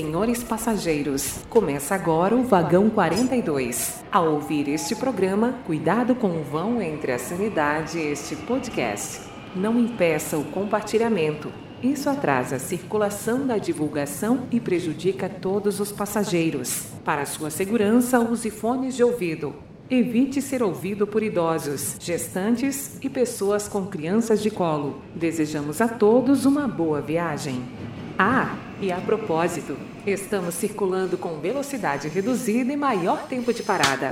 senhores passageiros, começa agora o vagão 42. Ao ouvir este programa, cuidado com o vão entre a sanidade e este podcast. Não impeça o compartilhamento. Isso atrasa a circulação da divulgação e prejudica todos os passageiros. Para sua segurança, use fones de ouvido. Evite ser ouvido por idosos, gestantes e pessoas com crianças de colo. Desejamos a todos uma boa viagem. Ah, e a propósito, estamos circulando com velocidade reduzida e maior tempo de parada.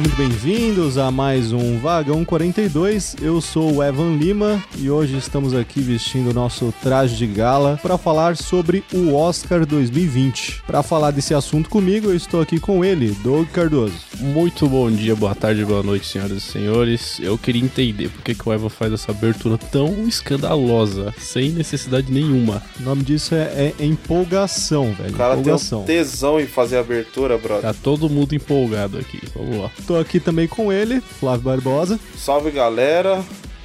Todos muito bem-vindos a mais um Vagão 42. Eu sou o Evan Lima e hoje estamos aqui vestindo o nosso traje de gala para falar sobre o Oscar 2020. Para falar desse assunto comigo, eu estou aqui com ele, Doug Cardoso. Muito bom dia, boa tarde, boa noite, senhoras e senhores. Eu queria entender por que, que o Evan faz essa abertura tão escandalosa, sem necessidade nenhuma. O nome disso é, é empolgação, velho. O cara empolgação. tem um tesão em fazer a abertura, brother. Tá todo mundo empolgado aqui. Vamos lá. Tô aqui também com ele, Flávio Barbosa. Salve, galera.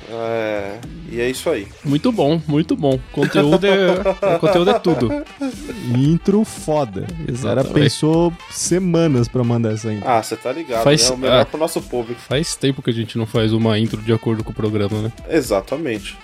É... E é isso aí. Muito bom, muito bom. Conteúdo é, conteúdo é tudo. Intro foda. O cara pensou semanas pra mandar essa intro. Ah, você tá ligado, Faz- né? O melhor ah. pro nosso público. Faz tempo que a gente não faz uma intro de acordo com o programa, né? Exatamente.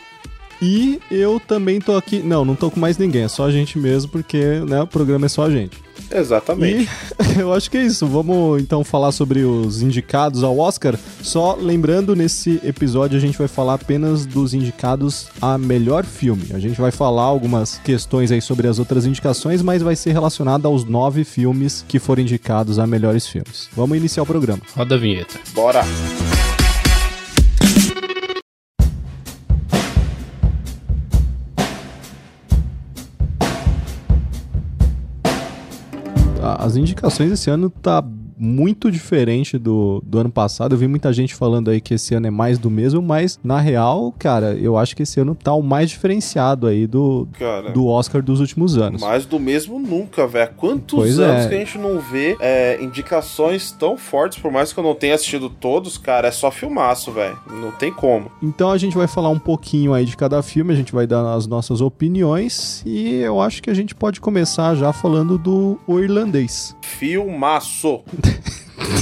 E eu também tô aqui. Não, não tô com mais ninguém, é só a gente mesmo, porque né, o programa é só a gente. Exatamente. E eu acho que é isso. Vamos então falar sobre os indicados ao Oscar. Só lembrando, nesse episódio a gente vai falar apenas dos indicados a melhor filme. A gente vai falar algumas questões aí sobre as outras indicações, mas vai ser relacionado aos nove filmes que foram indicados a melhores filmes. Vamos iniciar o programa. Roda a vinheta. Bora. As indicações esse ano tá muito diferente do, do ano passado. Eu vi muita gente falando aí que esse ano é mais do mesmo, mas na real, cara, eu acho que esse ano tá o mais diferenciado aí do, Cara. do Oscar dos últimos anos. Mais do mesmo nunca, velho. Quantos Pois anos é. que a gente não vê é, indicações tão fortes, por mais que eu não tenha assistido todos, cara, é só filmaço, velho. Não tem como. Então a gente vai falar um pouquinho aí de cada filme, a gente vai dar as nossas opiniões e eu acho que a gente pode começar já falando do O Irlandês. Filmaço.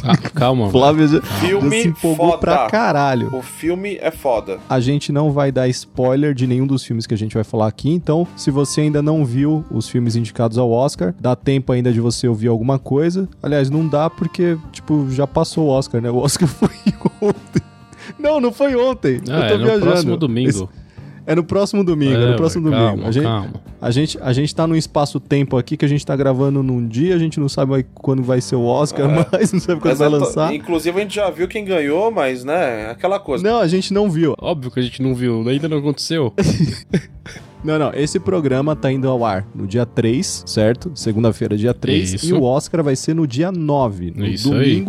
Ah, calma. mano. Flávio já, já Filme se empolgou foda. pra caralho. O filme é foda. A gente não vai dar spoiler de nenhum dos filmes que a gente vai falar aqui, então se você ainda não viu os filmes indicados ao Oscar, dá tempo ainda de você ouvir alguma coisa. Aliás, não dá porque, tipo, já passou o Oscar, né? O Oscar foi ontem. Não, não foi ontem. Ah, Eu tô é no viajando. próximo domingo. Esse- É no próximo domingo, é, É, no próximo ué, domingo. calma, a, gente, calma. A, gente, a gente tá num espaço-tempo aqui que a gente tá gravando num dia, a gente não sabe quando vai ser o Oscar, mas não sabe quando vai lançar. Inclusive, a gente já viu quem ganhou, mas, né, aquela coisa. Não, a gente não viu. Óbvio que a gente não viu, ainda não aconteceu. Não, não, esse programa tá indo ao ar no dia 3, certo? Segunda-feira, dia 3. Isso. E o Oscar vai ser no dia 9, no Isso aí.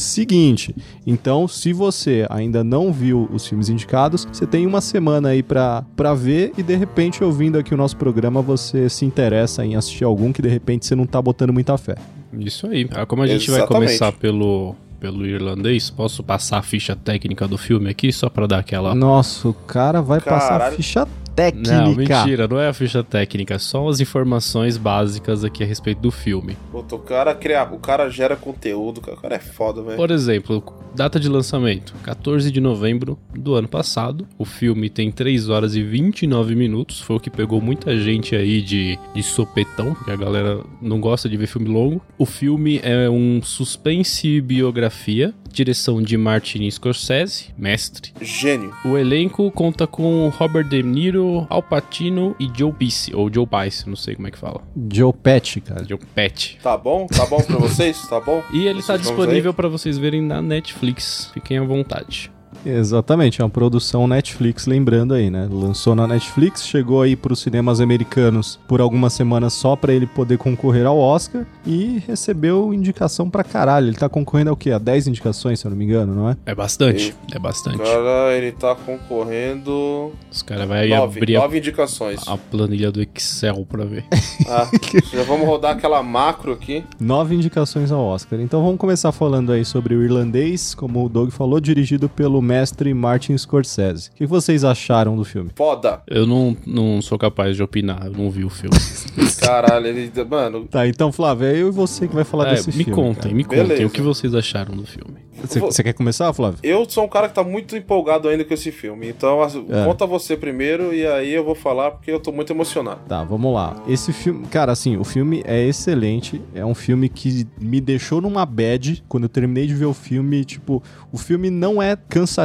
Seguinte. Então, se você ainda não viu os filmes indicados, você tem uma semana aí pra, pra ver e de repente, ouvindo aqui o nosso programa, você se interessa em assistir algum que de repente você não tá botando muita fé. Isso aí. Ah, Como a gente vai Exatamente. começar pelo, pelo irlandês, posso passar a ficha técnica do filme aqui, só pra dar aquela... Nossa, o cara vai passar Caralho. ficha Não, técnica. mentira, não é a ficha técnica, só as informações básicas aqui a respeito do filme. Puta, o cara cria, o cara gera conteúdo, cara. O cara é foda, velho. Por exemplo, data de lançamento, 14 de novembro do ano passado. O filme tem 3 horas e 29 minutos, foi o que pegou muita gente aí de, de sopetão, porque a galera não gosta de ver filme longo. O filme é um suspense e biografia, direção de Martin Scorsese, mestre. Gênio. O elenco conta com Robert De Niro, Al Pacino e Joe Pesci, ou Joe Pice, não sei como é que fala. Joe Pesci, cara. Joe Pesci. Tá bom? Tá bom pra vocês? Tá bom? E ele tá Esses nomes disponível pra vocês verem na Netflix. Fiquem à vontade. Exatamente, é uma produção Netflix, lembrando aí, né? Lançou na Netflix, chegou aí para os cinemas americanos por algumas semanas só para ele poder concorrer ao Oscar e recebeu indicação pra caralho. Ele tá concorrendo ao quê? A 10 indicações, se eu não me engano, não é? É bastante, é bastante. Cara, ele tá concorrendo. Os caras vão aí Nove, abrir a, nove indicações. a planilha do Excel pra ver. Ah, já vamos rodar aquela macro aqui. Nove indicações ao Oscar. Então vamos começar falando aí sobre o irlandês, como o Doug falou, dirigido pelo mestre Martin Scorsese. O que vocês acharam do filme? Foda. Eu não, não sou capaz de opinar, eu não vi o filme. Caralho, ele. Mano, Tá, então Flávio, é eu e você que vai falar É, desse me filme. contem, cara. me contem Beleza. o que vocês acharam do filme. Você, você quer começar, Flávio? eu sou um cara que tá muito empolgado ainda com esse filme. Então, as- É. conta você primeiro e aí eu vou falar porque eu tô muito emocionado. Tá, vamos lá. Esse filme, cara, assim, o filme é excelente. É um filme que me deixou numa bad quando eu terminei de ver o filme. Tipo, o filme não é cansativo,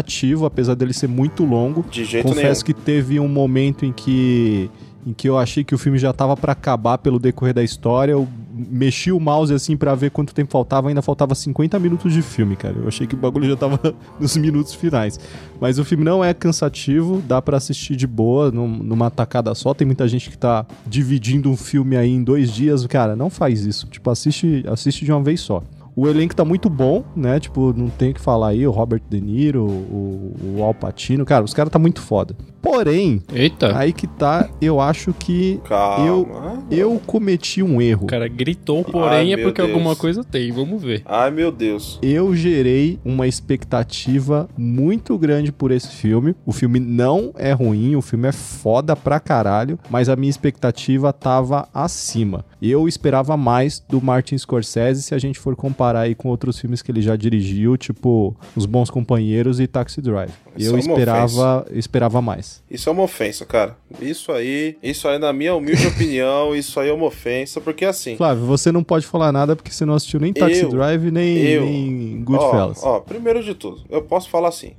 apesar dele ser muito longo. De jeito Confesso nenhum. que teve um momento em que em que eu achei que o filme já tava pra acabar pelo decorrer da história. Eu mexi o mouse assim pra ver quanto tempo faltava, ainda faltava 50 minutos de filme, cara. Eu achei que o bagulho já tava nos minutos finais. Mas o filme não é cansativo, dá pra assistir de boa, num- numa tacada só. Tem muita gente que tá dividindo um filme aí em dois dias. Cara, não faz isso. Tipo, assiste, assiste de uma vez só. O elenco tá muito bom, né? Tipo, não tem o que falar aí. O Robert De Niro, o, o Al Pacino. Cara, os caras tá muito foda. Porém, Eita, aí que tá, eu acho que Calma. eu, eu cometi um erro. o cara gritou, porém Ai, é porque Deus. alguma coisa tem, vamos ver. Ai, meu Deus. Eu gerei uma expectativa muito grande por esse filme. O filme não é ruim, o filme é foda pra caralho, mas a minha expectativa tava acima. Eu esperava mais do Martin Scorsese se a gente for comparar aí com outros filmes que ele já dirigiu, tipo Os Bons Companheiros e Taxi Drive. Isso Eu é esperava, esperava mais. Isso é uma ofensa, cara. Isso aí, isso aí, na minha humilde opinião, isso aí é uma ofensa, porque assim. Flávio, você não pode falar nada porque você não assistiu nem Taxi Eu- Drive nem, eu- nem Goodfellas. Ó, ó, primeiro de tudo, eu posso falar assim.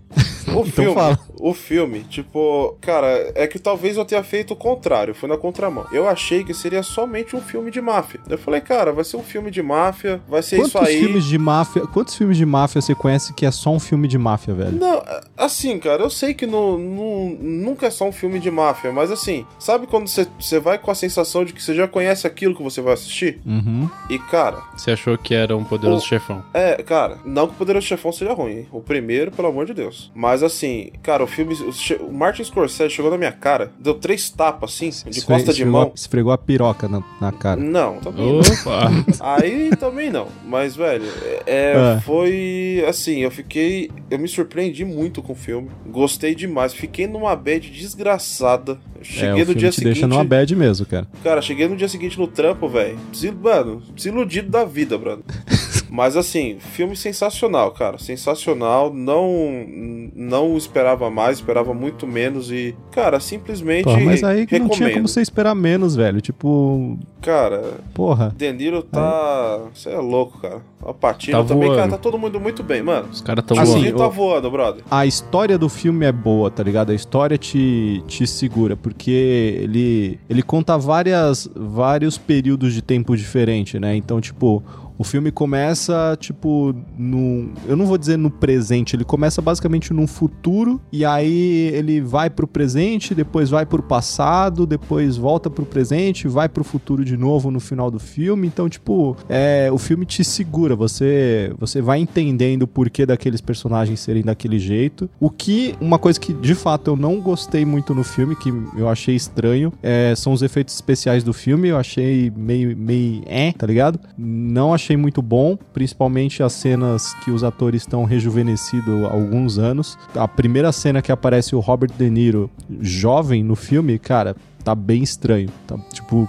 O filme, Então fala. o filme, tipo, cara, é que talvez eu tenha feito o contrário, fui na contramão. Eu achei que seria somente um filme de máfia. Eu falei, cara, vai ser um filme de máfia, vai ser Quantos isso aí. filmes de máfia, quantos filmes de máfia você conhece que é só um filme de máfia, velho? Não, assim, cara, eu sei que no, no- nunca é só um filme de máfia, mas assim, sabe quando você, você vai com a sensação de que você já conhece aquilo que você vai assistir? Uhum. E, cara, Você achou que era um poderoso O- chefão? É, cara, não que o Poderoso Chefão seja ruim, hein? O primeiro, pelo amor de Deus. Mas assim, cara, o filme. O, Martin Scorsese chegou na minha cara, deu três tapas assim, de Esfre- costa de mão. Esfregou a piroca na, na cara. Não, também não. Opa! Aí também não. Mas, velho, é, É. foi assim, eu fiquei. Eu me surpreendi muito com o filme. Gostei demais. Fiquei numa bad desgraçada. É, cheguei o no filme dia te seguinte. deixa numa bad mesmo, cara. Cara, cheguei no dia seguinte no trampo, velho. Mano, desiludido da vida, brother. Mas assim, filme sensacional, cara. Sensacional. Não não esperava mais, esperava muito menos e, cara, simplesmente Pô, mas aí que não recomendo. tinha como você esperar menos, velho. Tipo, Cara, porra. De Niro tá, você é louco, cara. A Patino Tá também, voando. cara, tá todo mundo muito bem, mano. Os caras tão Assim, voando. Tá voando, brother. A história do filme é boa, tá ligado? A história te, te segura, porque ele, ele conta várias, vários períodos de tempo diferente, né? Então, tipo, o filme começa, tipo, no. Eu não vou dizer no presente, ele começa basicamente num futuro, e aí ele vai pro presente, depois vai pro passado, depois volta pro presente, vai pro futuro de novo no final do filme. Então, tipo, é, o filme te segura, você, você vai entendendo o porquê daqueles personagens serem daquele jeito. O que, uma coisa que de fato eu não gostei muito no filme, que eu achei estranho, é, são os efeitos especiais do filme. Eu achei meio, meio é, tá ligado? Não achei muito bom, principalmente as cenas que os atores estão rejuvenescidos há alguns anos. A primeira cena que aparece o Robert De Niro jovem no filme, cara, tá bem estranho. Tá, tipo,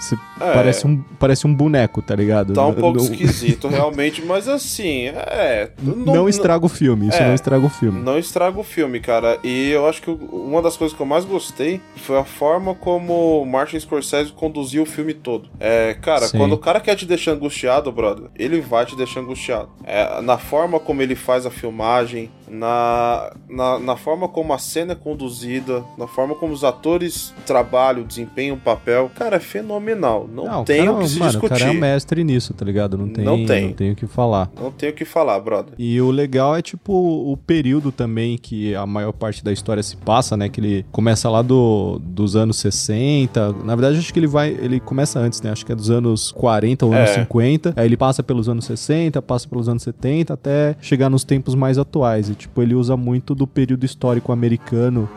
você É. parece, um, parece um boneco, tá ligado? Tá um pouco Não- esquisito, realmente, mas assim, é. Não, estraga o filme, isso É. não estraga o filme. Não estraga o filme, cara. E eu acho que uma das coisas que eu mais gostei foi a forma como Martin Scorsese conduziu o filme todo. É, cara, Sim. quando o cara quer te deixar angustiado, brother, ele vai te deixar angustiado. É, na forma como ele faz a filmagem, na, na, na, forma como a cena é conduzida, na forma como os atores trabalham, desempenham o papel, cara, é fenomenal. Não, não tem o que se mano, discutir. O cara é mestre nisso, tá ligado? Não tem, não tem. Não tem o que falar. Não tem o que falar, brother. E o legal é, tipo, o período também que a maior parte da história se passa, né? Que ele começa lá do, dos anos 60. Na verdade, acho que ele vai. Ele começa antes, né? Acho que é dos anos 40 ou anos é. 50. Aí ele passa pelos anos 60, passa pelos anos 70, até chegar nos tempos mais atuais. Tipo, ele usa muito do período histórico americano.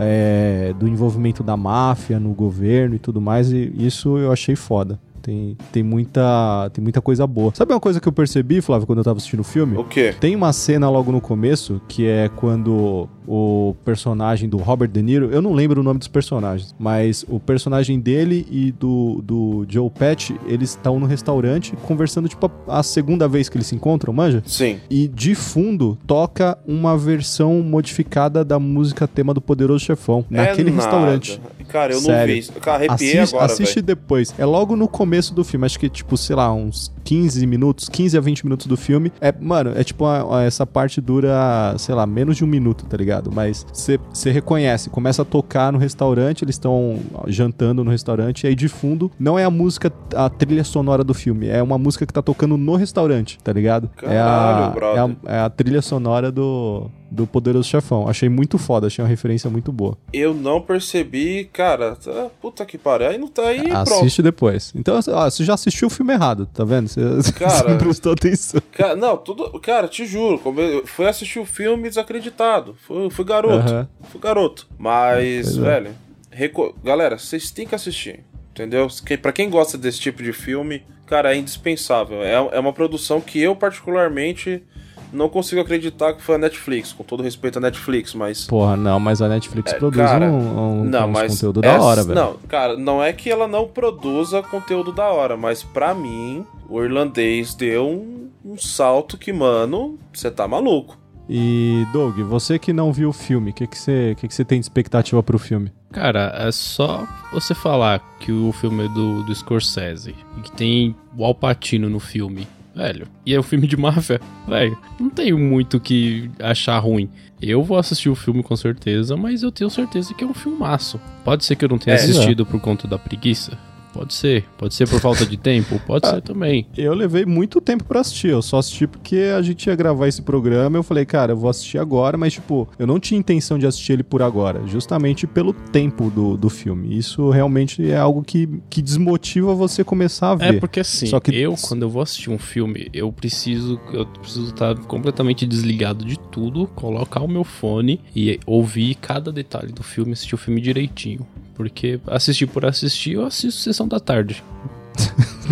É, do envolvimento da máfia no governo e tudo mais, e isso eu achei foda. Tem, tem, muita, tem muita coisa boa. Sabe uma coisa que eu percebi, Flávio, quando eu tava assistindo o filme? O quê? Tem uma cena logo no começo que é quando o personagem do Robert De Niro, eu não lembro o nome dos personagens, mas o personagem dele e do, do Joe Patch, eles estão no restaurante conversando, tipo, a, a, segunda vez que eles se encontram, manja? Sim. E de fundo toca uma versão modificada da música tema do Poderoso Chefão, é naquele nada. restaurante. Cara, eu Sério. não vi isso. Cara, arrepiei assiste, agora, Assiste véio. depois. É logo no começo do filme, acho que, tipo, sei lá, uns 15 minutos, 15 a 20 minutos do filme. É, mano, é tipo, essa parte dura, sei lá, menos de um minuto, tá ligado? ligado? Mas você reconhece, começa a tocar no restaurante, eles estão jantando no restaurante, e aí de fundo não é a música, a trilha sonora do filme, é uma música que tá tocando no restaurante, tá ligado? Caralho, é, a, é, a, é a trilha sonora do, do Poderoso Chefão. Achei muito foda, achei uma referência muito boa. Eu não percebi, cara. Tá, puta que pariu. Aí não tá aí. Assiste pronto. depois. Então, ó, você já assistiu o filme errado, tá vendo? Você, cara, não prestou atenção. Cara, não, tudo. Cara, te juro, como eu fui assistir o filme desacreditado. Fui, fui garoto. Uhum. Fui garoto. Mas, é. velho, reco... galera, vocês têm que assistir. Entendeu? Pra quem gosta desse tipo de filme, cara, é indispensável. É, é uma produção que eu, particularmente não consigo acreditar que foi a Netflix, com todo respeito à Netflix, mas. Porra, não, mas a Netflix é, produz cara, um, um, não, mas conteúdo essa, da hora, velho. Não, cara, não é que ela não produza conteúdo da hora, mas para mim, o irlandês deu um, um salto que, mano, você tá maluco. E, Doug, você que não viu o filme, o que, que, você, que, que você tem de expectativa pro filme? Cara, é só você falar que o filme é do, do Scorsese e que tem o Alpatino no filme velho. E é um filme de máfia, velho. Não tenho muito que achar ruim. Eu vou assistir o filme com certeza, mas eu tenho certeza que é um filmaço. Pode ser que eu não tenha é, assistido é. por conta da preguiça. Pode ser. Pode ser por falta de tempo? Pode ah, ser também. Eu levei muito tempo para assistir. Eu só assisti porque a gente ia gravar esse programa. Eu falei, cara, eu vou assistir agora, mas, tipo, eu não tinha intenção de assistir ele por agora. Justamente pelo tempo do, do filme. Isso realmente é algo que, que desmotiva você começar a é, ver. É porque assim, só que... eu, quando eu vou assistir um filme, eu preciso. Eu preciso estar completamente desligado de tudo, colocar o meu fone e ouvir cada detalhe do filme, assistir o filme direitinho. Porque assistir por assistir, eu assisto sessão da tarde.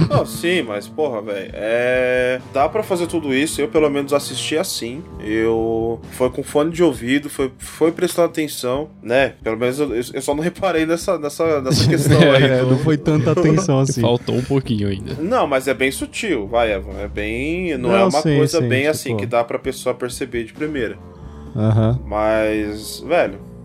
Não, sim, mas porra, velho, é... dá para fazer tudo isso. Eu pelo menos assisti assim. Eu foi com fone de ouvido, foi, foi prestando atenção, né? Pelo menos eu, eu só não reparei nessa, nessa, nessa questão aí. é, do... Não foi tanta atenção assim. Faltou um pouquinho ainda. Não, mas é bem sutil, vai, Evan. É bem. Não, não é uma sim, coisa sim, bem tipo... assim que dá pra pessoa perceber de primeira. Aham. Mas, velho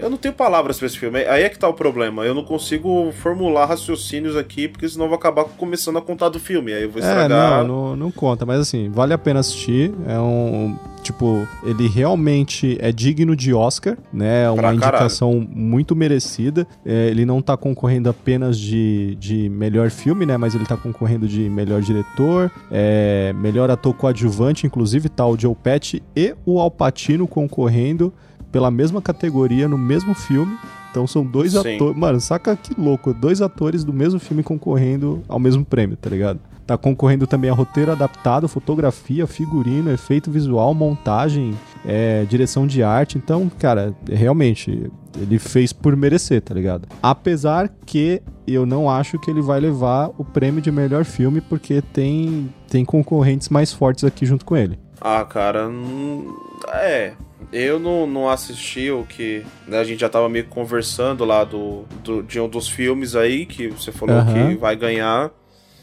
eu não tenho palavras para esse filme. Aí é que tá o problema. Eu não consigo formular raciocínios aqui, porque senão eu vou acabar começando a contar do filme. Aí eu vou é, estragar. É, não, não, não conta, mas assim, vale a pena assistir. É um. Tipo, ele realmente é digno de Oscar, né? É uma indicação caralho. muito merecida. É, ele não tá concorrendo apenas de, de melhor filme, né? Mas ele tá concorrendo de melhor diretor, é, melhor ator coadjuvante, inclusive tá o Joe Pesci e o Al Pacino concorrendo pela mesma categoria no mesmo filme. Então são dois atores. Mano, saca que louco. Dois atores do mesmo filme concorrendo ao mesmo prêmio, tá ligado? Tá concorrendo também a roteiro adaptado, fotografia, figurino, efeito visual, montagem, é, direção de arte. Então, cara, realmente, ele fez por merecer, tá ligado? Apesar que eu não acho que ele vai levar o prêmio de melhor filme, porque tem, tem concorrentes mais fortes aqui junto com ele. Ah, cara, hum, é. Eu não, não assisti o que. Né, a gente já tava meio conversando lá do, do, de um dos filmes aí que você falou uhum. que vai ganhar.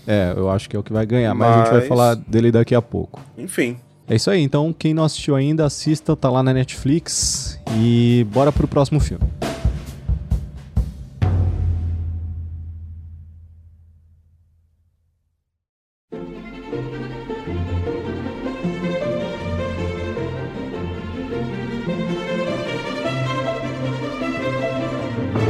É, eu acho que é o que vai ganhar, mas, mas a gente vai falar dele daqui a pouco. Enfim. É isso aí, então quem não assistiu ainda, assista, tá lá na Netflix e bora pro próximo filme.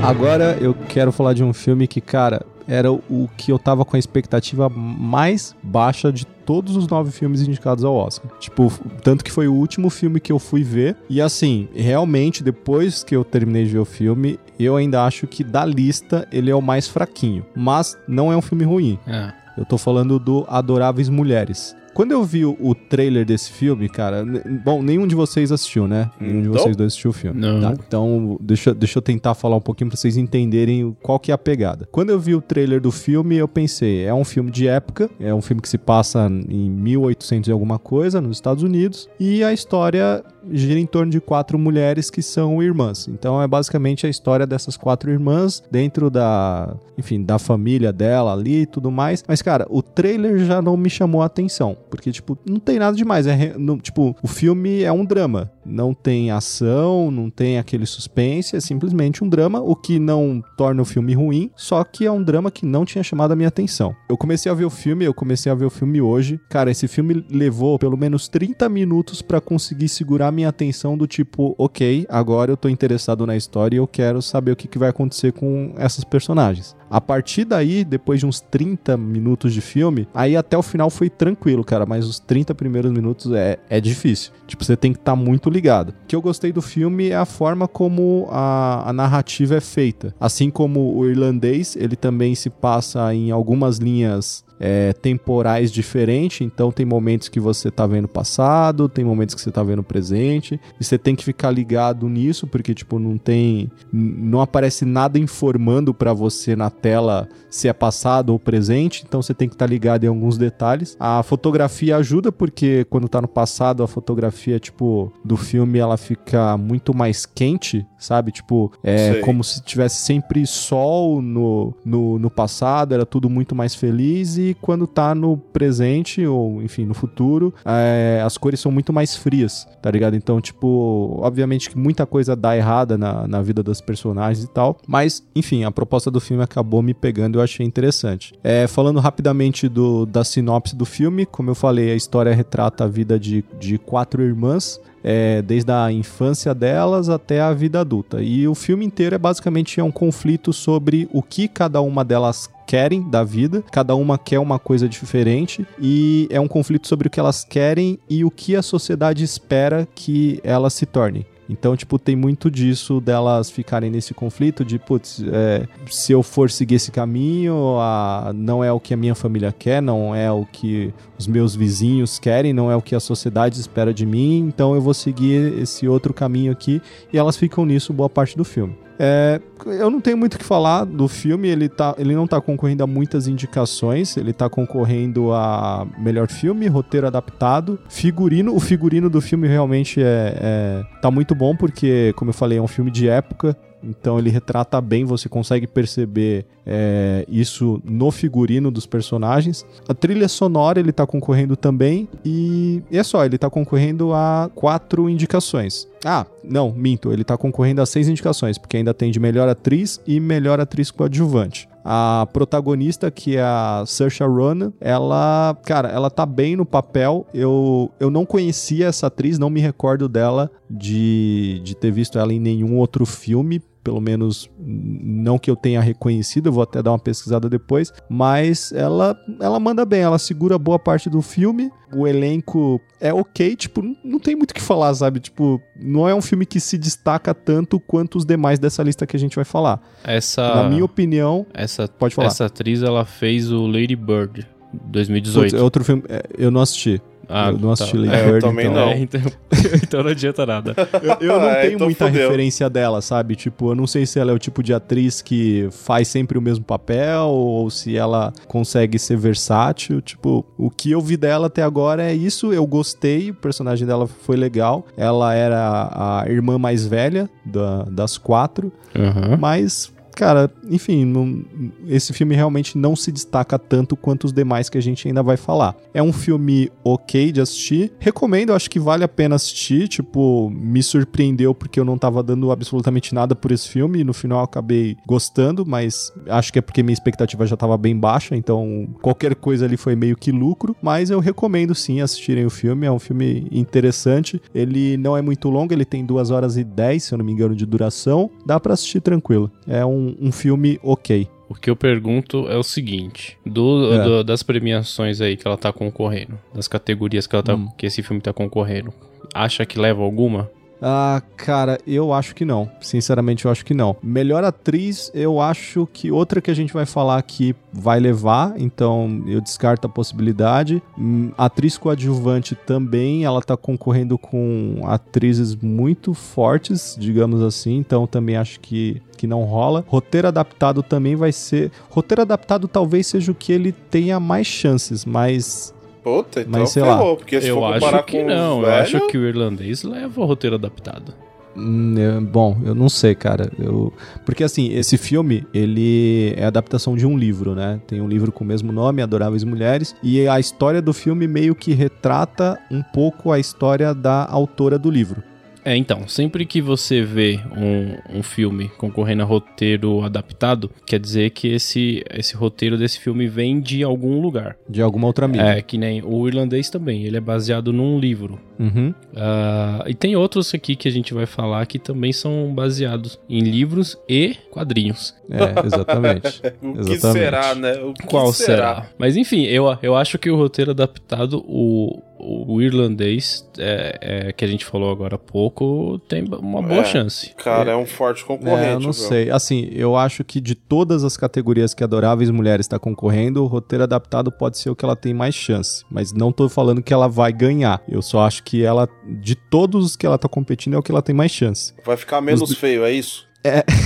Agora eu quero falar de um filme que, cara, era o que eu tava com a expectativa mais baixa de todos os nove filmes indicados ao Oscar. Tipo, tanto que foi o último filme que eu fui ver. E assim, realmente, depois que eu terminei de ver o filme, eu ainda acho que da lista ele é o mais fraquinho. Mas não é um filme ruim. É. Eu tô falando do Adoráveis Mulheres. Quando eu vi o, o trailer desse filme, cara, bom, nenhum de vocês assistiu, né? Nenhum de Não. vocês dois assistiu o filme. Não. Tá, então, deixa, deixa eu tentar falar um pouquinho pra vocês entenderem qual que é a pegada. Quando eu vi o trailer do filme, eu pensei, é um filme de época, é um filme que se passa em 1800 e alguma coisa, nos Estados Unidos, e a história gira em torno de quatro mulheres que são irmãs. Então é basicamente a história dessas quatro irmãs dentro da, enfim, da família dela ali e tudo mais. Mas cara, o trailer já não me chamou a atenção, porque tipo, não tem nada demais, é tipo, o filme é um drama, não tem ação, não tem aquele suspense, é simplesmente um drama, o que não torna o filme ruim, só que é um drama que não tinha chamado a minha atenção. Eu comecei a ver o filme, eu comecei a ver o filme hoje. Cara, esse filme levou pelo menos 30 minutos pra conseguir segurar minha atenção do tipo, OK, agora eu tô interessado na história e eu quero saber o que, que vai acontecer com essas personagens. A partir daí, depois de uns 30 minutos de filme, aí até o final foi tranquilo, cara, mas os 30 primeiros minutos é, é difícil. Tipo, você tem que estar muito ligado. O que eu gostei do filme é a forma como a, a narrativa é feita. Assim como o irlandês, ele também se passa em algumas linhas é, temporais diferentes, então tem momentos que você tá vendo passado, tem momentos que você tá vendo presente, e você tem que ficar ligado nisso, porque, tipo, não tem. não aparece nada informando pra você na tela se é passado ou presente, então você tem que estar ligado em alguns detalhes. A fotografia ajuda, porque quando tá no passado, a fotografia, tipo, do filme, ela fica muito mais quente, sabe? Tipo, é Sei. como se tivesse sempre sol no, no, no passado, era tudo muito mais feliz, e quando tá no presente, ou enfim, no futuro, é, as cores são muito mais frias, tá ligado? Então, tipo, obviamente que muita coisa dá errada na, na vida das personagens e tal, mas, enfim, a proposta do filme acabou me pegando e eu achei interessante. É, falando rapidamente do, da sinopse do filme, como eu falei, a história retrata a vida de, de quatro irmãs, é, desde a infância delas até a vida adulta. E o filme inteiro é basicamente é um conflito sobre o que cada uma delas querem da vida, cada uma quer uma coisa diferente e é um conflito sobre o que elas querem e o que a sociedade espera que elas se tornem. Então, tipo, tem muito disso delas ficarem nesse conflito de, putz, é, se eu for seguir esse caminho, a, não é o que a minha família quer, não é o que os meus vizinhos querem, não é o que a sociedade espera de mim, então eu vou seguir esse outro caminho aqui e elas ficam nisso boa parte do filme. É, eu não tenho muito o que falar do filme, ele, tá, ele não tá concorrendo a muitas indicações, ele tá concorrendo a melhor filme, roteiro adaptado, figurino. O figurino do filme realmente é, é- tá muito bom, porque, como eu falei, é um filme de época. Então ele retrata bem, você consegue perceber é, isso no figurino dos personagens. A trilha sonora ele tá concorrendo também e, e é só, ele tá concorrendo a quatro indicações. Ah, não, minto, ele tá concorrendo a seis indicações, porque ainda tem de melhor atriz e melhor atriz coadjuvante. A protagonista, que é a Saoirse Ronan, ela, cara, ela tá bem no papel. Eu, eu não conhecia essa atriz, não me recordo dela de, de ter visto ela em nenhum outro filme, pelo menos não que eu tenha reconhecido, eu vou até dar uma pesquisada depois, mas ela ela manda bem, ela segura boa parte do filme, o elenco é ok, tipo, não- tem muito o que falar, sabe? Tipo, não é um filme que se destaca tanto quanto os demais dessa lista que a gente vai falar. Essa, Na minha opinião, essa, pode falar. essa atriz, ela fez o Lady Bird, Putz, 2018. é outro filme, é, eu não assisti. Ah, eu não assisti tá. Lady É, eu Bird, também então. não. É, então, então não adianta nada. Eu, eu não É, tenho então muita fudeu. referência dela, sabe? Tipo, eu não sei se ela é o tipo de atriz que faz sempre o mesmo papel ou se ela consegue ser versátil. Tipo, o que eu vi dela até agora é isso. Eu gostei, o personagem dela foi legal. Ela era a irmã mais velha da- das quatro, Aham. mas. Cara, enfim, não- esse filme realmente não se destaca tanto quanto os demais que a gente ainda vai falar. É um filme ok de assistir. Recomendo, acho que vale a pena assistir. Tipo, me surpreendeu porque eu não tava dando absolutamente nada por esse filme. E no final acabei gostando, mas acho que é porque minha expectativa já tava bem baixa. Então qualquer coisa ali foi meio que lucro. Mas eu recomendo sim assistirem o filme. É um filme interessante. Ele não é muito longo, ele tem 2 horas e 10, se eu não me engano, de duração. Dá pra assistir tranquilo. É um um, um filme ok. O que eu pergunto é o seguinte: do, É. do- das premiações aí que ela tá concorrendo, das categorias que, ela tá, Hum. que esse filme tá concorrendo, acha que leva alguma? Ah, cara, eu acho que não. Sinceramente, eu acho que não. Melhor atriz, eu acho que outra que a gente vai falar aqui vai levar, então eu descarto a possibilidade. Hum, atriz coadjuvante também, ela tá concorrendo com atrizes muito fortes, digamos assim, então também acho que que não rola. Roteiro adaptado também vai ser. Roteiro adaptado talvez seja o que ele tenha mais chances, mas Puta, então Mas sei lá. ferrou, porque se eu for comparar acho que com não. os Eu velho, acho que o irlandês leva o roteiro adaptado. Hum, bom, eu não sei, cara. Eu, porque assim, esse filme, ele é adaptação de um livro, né? Tem um livro com o mesmo nome, Adoráveis Mulheres, e a história do filme meio que retrata um pouco a história da autora do livro. É, então, sempre que você vê um, um filme concorrendo a roteiro adaptado, quer dizer que esse, esse roteiro desse filme vem de algum lugar. De alguma outra mídia. É, que nem o irlandês também, ele é baseado num livro. Uhum. Ah, e tem outros aqui que a gente vai falar que também são baseados em livros e quadrinhos. É, exatamente. O que Exatamente. será, né? O que Qual será? Mas enfim, eu, eu acho que o roteiro adaptado, o, o irlandês, é, é, que a gente falou agora há pouco, tem uma boa É. chance. Cara, é um forte concorrente. É, eu não viu? sei. Assim, eu acho que de todas as categorias que Adoráveis Mulheres está concorrendo, o roteiro adaptado pode ser o que ela tem mais chance. Mas não tô falando que ela vai ganhar. Eu só acho que ela, de todos os que ela tá competindo, é o que ela tem mais chance. Vai ficar menos Os- feio, é isso?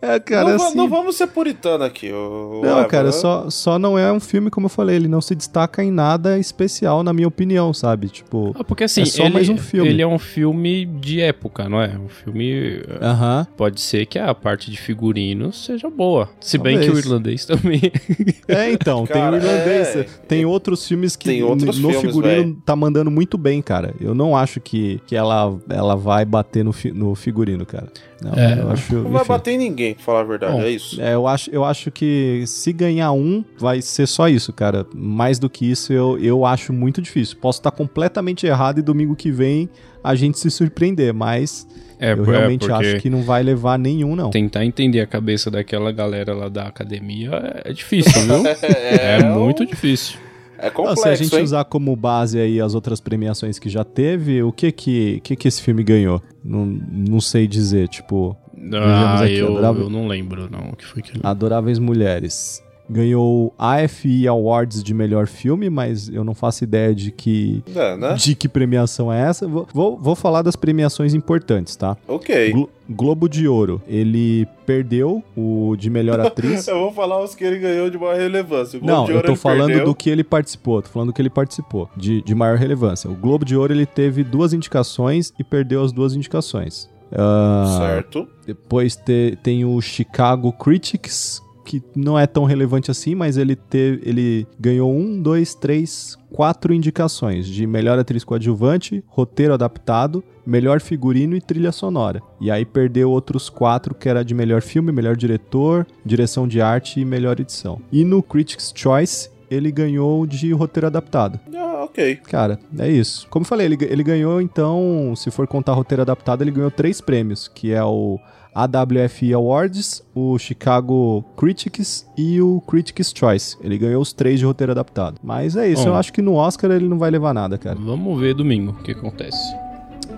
É, cara, não, va- assim. não vamos ser puritano aqui. ô Não, cara, só, só não é um filme, como eu falei, ele não se destaca em nada especial, na minha opinião, sabe? Tipo. Ah, porque assim, É só ele, mais um filme. ele é um filme de época, não é? Um filme. eh, Aham. Pode ser que a parte de figurino seja boa. Se bem que o Talvez. irlandês também. É, então, Cara, tem o irlandês. é. Tem outros filmes que Tem outros no filmes, figurino véi. tá mandando muito bem, cara. Eu não acho que, que ela, ela vai bater no, fi- no figurino, cara. Não, É. eu acho. Não vai enfim. bater em ninguém, pra falar a verdade, Bom, é isso. É, eu acho, eu acho que se ganhar um, vai ser só isso, cara. Mais do que isso, eu, eu acho muito difícil. Posso estar completamente errado e domingo que vem a gente se surpreender, mas É, eu é, realmente porque acho que não vai levar nenhum, não. Tentar entender a cabeça daquela galera lá da academia é difícil, viu? é um- muito difícil. É Não, complexo, se a gente hein? usar como base aí as outras premiações que já teve, o que que, que, que esse filme ganhou? Não, não sei dizer, tipo, Ah, aqui, eu, adorável. eu não lembro, não. O que foi que ele... Adoráveis Mulheres. Ganhou AFI Awards de melhor filme, mas eu não faço ideia de que É, né? de que premiação é essa. Vou, vou, vou falar das premiações importantes, tá? Ok. Glo- Globo de Ouro, ele perdeu o de melhor atriz. Eu vou falar os que ele ganhou de maior relevância. O Globo Não, de eu tô falando perdeu. do que ele participou, tô falando do que ele participou, de, de maior relevância. O Globo de Ouro ele teve duas indicações e perdeu as duas indicações. Ah, Certo. Depois te- tem o Chicago Critics, que não é tão relevante assim, mas ele, teve, ele ganhou um, dois, três, quatro indicações de melhor atriz coadjuvante, roteiro adaptado, melhor figurino e trilha sonora. E aí perdeu outros quatro, que era de melhor filme, melhor diretor, direção de arte e melhor edição. E no Critics' Choice, ele ganhou de roteiro adaptado. Ah, ok. Cara, é isso. Como eu falei, ele, ele ganhou, então, se for contar roteiro adaptado, ele ganhou três prêmios, que é o AWFI Awards, o Chicago Critics e o Critics' Choice. Ele ganhou os três de roteiro adaptado. Mas é isso, Bom. eu acho que no Oscar ele não vai levar nada, cara. Vamos ver domingo o que acontece.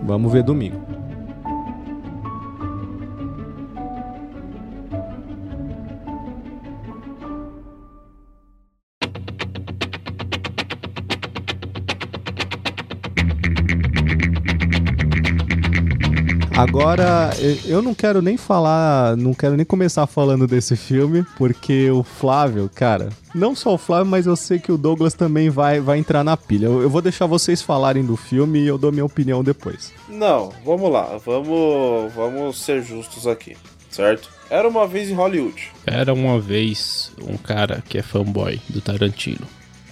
Vamos ver domingo. Agora, eu- não quero nem falar, não quero nem começar falando desse filme, porque o Flávio, cara, não só o Flávio, mas eu sei que o Douglas também vai, vai entrar na pilha. Eu, eu vou deixar vocês falarem do filme e eu dou minha opinião depois. Não, vamos lá. Vamos, vamos ser justos aqui, certo? Era uma vez em Hollywood. Era uma vez um cara que é fanboy do Tarantino.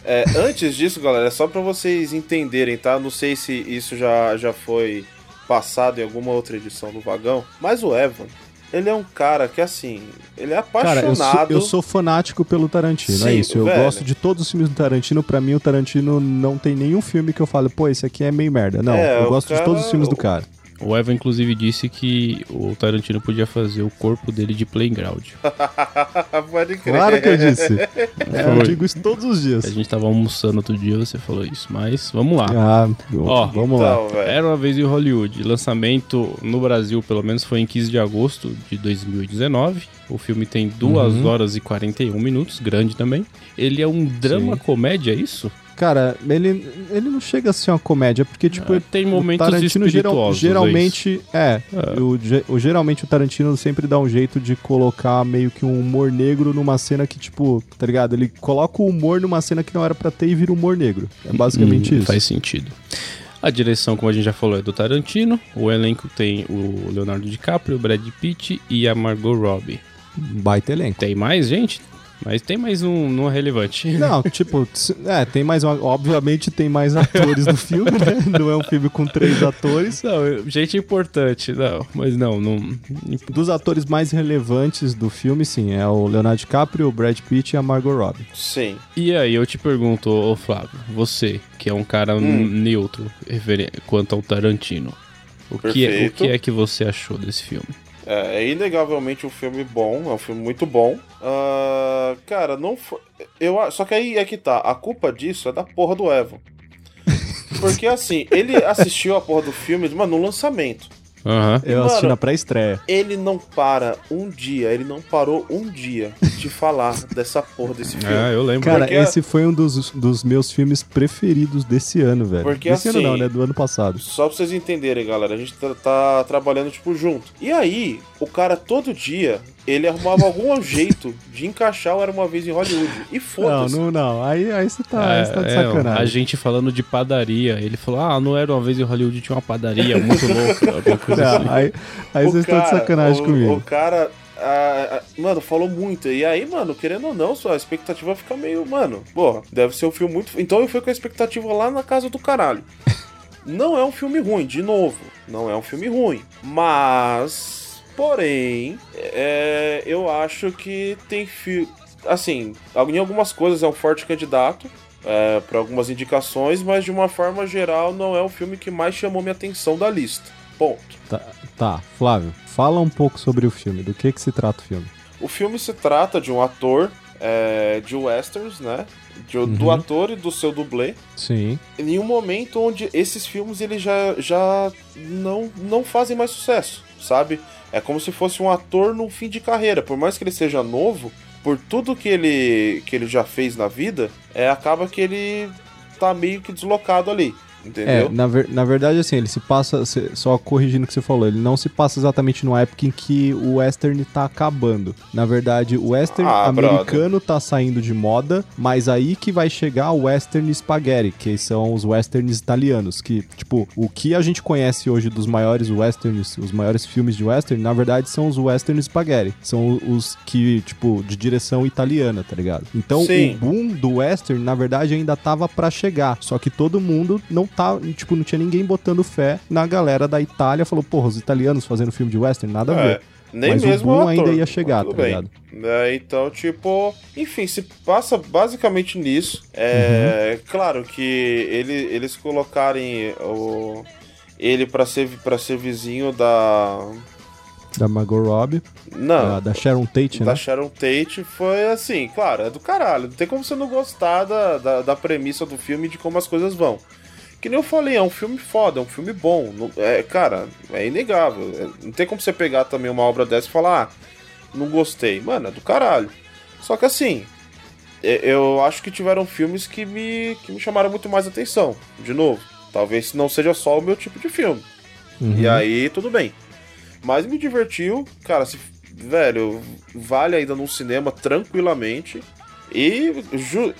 É, antes disso, galera, é só pra vocês entenderem, tá? Não sei se isso já, já foi passado em alguma outra edição do Vagão, mas o Evan, ele é um cara que, assim, ele é Cara, eu sou, apaixonado... eu sou fanático pelo Tarantino, é Sim, isso. Eu velho. gosto de todos os filmes do Tarantino. Pra mim, o Tarantino não tem nenhum filme que eu falo, pô, esse aqui é meio merda. Não, É, eu gosto de cara- todos os filmes do cara. O Evan, inclusive, disse que o Tarantino podia fazer o corpo dele de playground. Pode crer. Claro que eu disse. É, eu digo isso todos os A dias. gente tava almoçando outro dia, você falou isso. Mas vamos lá. Ah, Ó, vamos lá. Então, velho. Era uma vez em Hollywood. Lançamento no Brasil, pelo menos, foi em 15 de agosto de 2019. O filme tem 2 Uhum. horas e 41 minutos, grande também. Ele é um drama-comédia, é isso? Cara, ele, ele não chega a ser uma comédia, porque, tipo, Ah, tem o momentos Tarantino geral- espirituosos, geralmente é. É. O, o- geralmente o Tarantino sempre dá um jeito de colocar meio que um humor negro numa cena que, tipo, tá ligado? Ele coloca o humor numa cena que não era pra ter e vira humor negro. É basicamente Hum, isso. Faz sentido. A direção, como a gente já falou, é do Tarantino. O elenco tem o Leonardo DiCaprio, o Brad Pitt e a Margot Robbie. Baita elenco. Tem mais, gente? Mas tem mais um, não é relevante. Não, tipo, é, tem mais uma, obviamente tem mais atores no filme, né? Não é um filme com três atores. Não, gente importante, não. Mas não, não. Dos atores mais relevantes do filme, sim, é o Leonardo DiCaprio, o Brad Pitt e a Margot Robbie. Sim. E aí, eu te pergunto, ô Flávio, você, que é um cara Hum. neutro quanto ao Tarantino, o que, é, o que é que você achou desse filme? É, é inegavelmente um filme bom, é um filme muito bom. Ah, cara, não foi. Eu, só que aí é que tá. A culpa disso é da porra do Evan. Porque assim, ele assistiu a porra do filme, mano, no lançamento. Aham. Eu Mano, assisti na pré-estreia. Ele não para um dia, ele não parou um dia de falar dessa porra desse filme. Ah, eu lembro. Cara, Porque- esse foi um dos, dos meus filmes preferidos desse ano, velho. Porque desse ano assim- não, né? Do ano passado. Só pra vocês entenderem, galera, a gente tá, tá trabalhando, tipo, junto. E aí, o cara todo dia, ele arrumava algum jeito de encaixar o Era Uma Vez em Hollywood. E Não, foda-se. não, não. Aí, aí você tá, aí você tá de É, sacanagem. a gente falando de padaria, ele falou: Ah, não era uma vez em Hollywood tinha uma padaria muito louca, alguma coisa Não, assim. aí aí O vocês estão de sacanagem o, comigo. O cara, mano, falou muito. E aí, mano, querendo ou não, sua expectativa fica meio, mano, porra, deve ser um filme muito. Então eu fui com a expectativa lá na casa do caralho. Não é um filme ruim, de novo. Não é um filme ruim. Mas, porém, é, eu acho que tem fi... Assim, em algumas coisas é um forte candidato. É, para algumas indicações, mas de uma forma geral não é o filme que mais chamou minha atenção da lista. Ponto. Tá, tá, Flávio, fala um pouco sobre o filme. Do que que se trata o filme? O filme se trata de um ator é, de westerns, né? De- Do Uhum. ator e do seu dublê. Sim. Em um momento onde esses filmes eles já, já não, não fazem mais sucesso, sabe? É como se fosse um ator no fim de carreira. Por mais que ele seja novo, por tudo que ele, que ele já fez na vida, é, acaba que ele tá meio que deslocado ali. É, Entendeu? na, ver- na verdade, assim, ele se passa, só corrigindo o que você falou, ele não se passa exatamente numa época em que o western tá acabando. Na verdade, o western Ah, americano tá saindo de moda, mas aí que vai chegar o western spaghetti, que são os westerns italianos, que, tipo, o que a gente conhece hoje dos maiores westerns, os maiores filmes de western, na verdade são os western spaghetti. São os que, tipo, de direção italiana, tá ligado? Então, Sim. o boom do western, na verdade, ainda tava pra chegar. Só que todo mundo não tá, tipo, não tinha ninguém botando fé na galera da Itália. Falou, porra, os italianos fazendo filme de western, nada a ver. É, nem Mas o mesmo boom ator, ainda ia chegar, tá ligado? É, então, tipo, enfim, se passa basicamente nisso. É Uhum. claro que ele, eles colocarem o, ele pra ser, pra ser vizinho da. Da Margot Robbie, Não, da, da Sharon Tate, da né? Sharon Tate foi assim, claro, é do caralho. Não tem como você não gostar da, da, da premissa do filme e de como as coisas vão. Que nem eu falei, é um filme foda, é um filme bom. É, cara, é inegável. É, Não tem como você pegar também uma obra dessa e falar, ah, não gostei. Mano, é do caralho. Só que assim, é- eu acho que tiveram filmes que me, que me chamaram muito mais atenção. De novo, talvez não seja só o meu tipo de filme. Uhum. E aí, tudo bem. Mas me divertiu, cara, se, velho, vale ainda num cinema tranquilamente. E,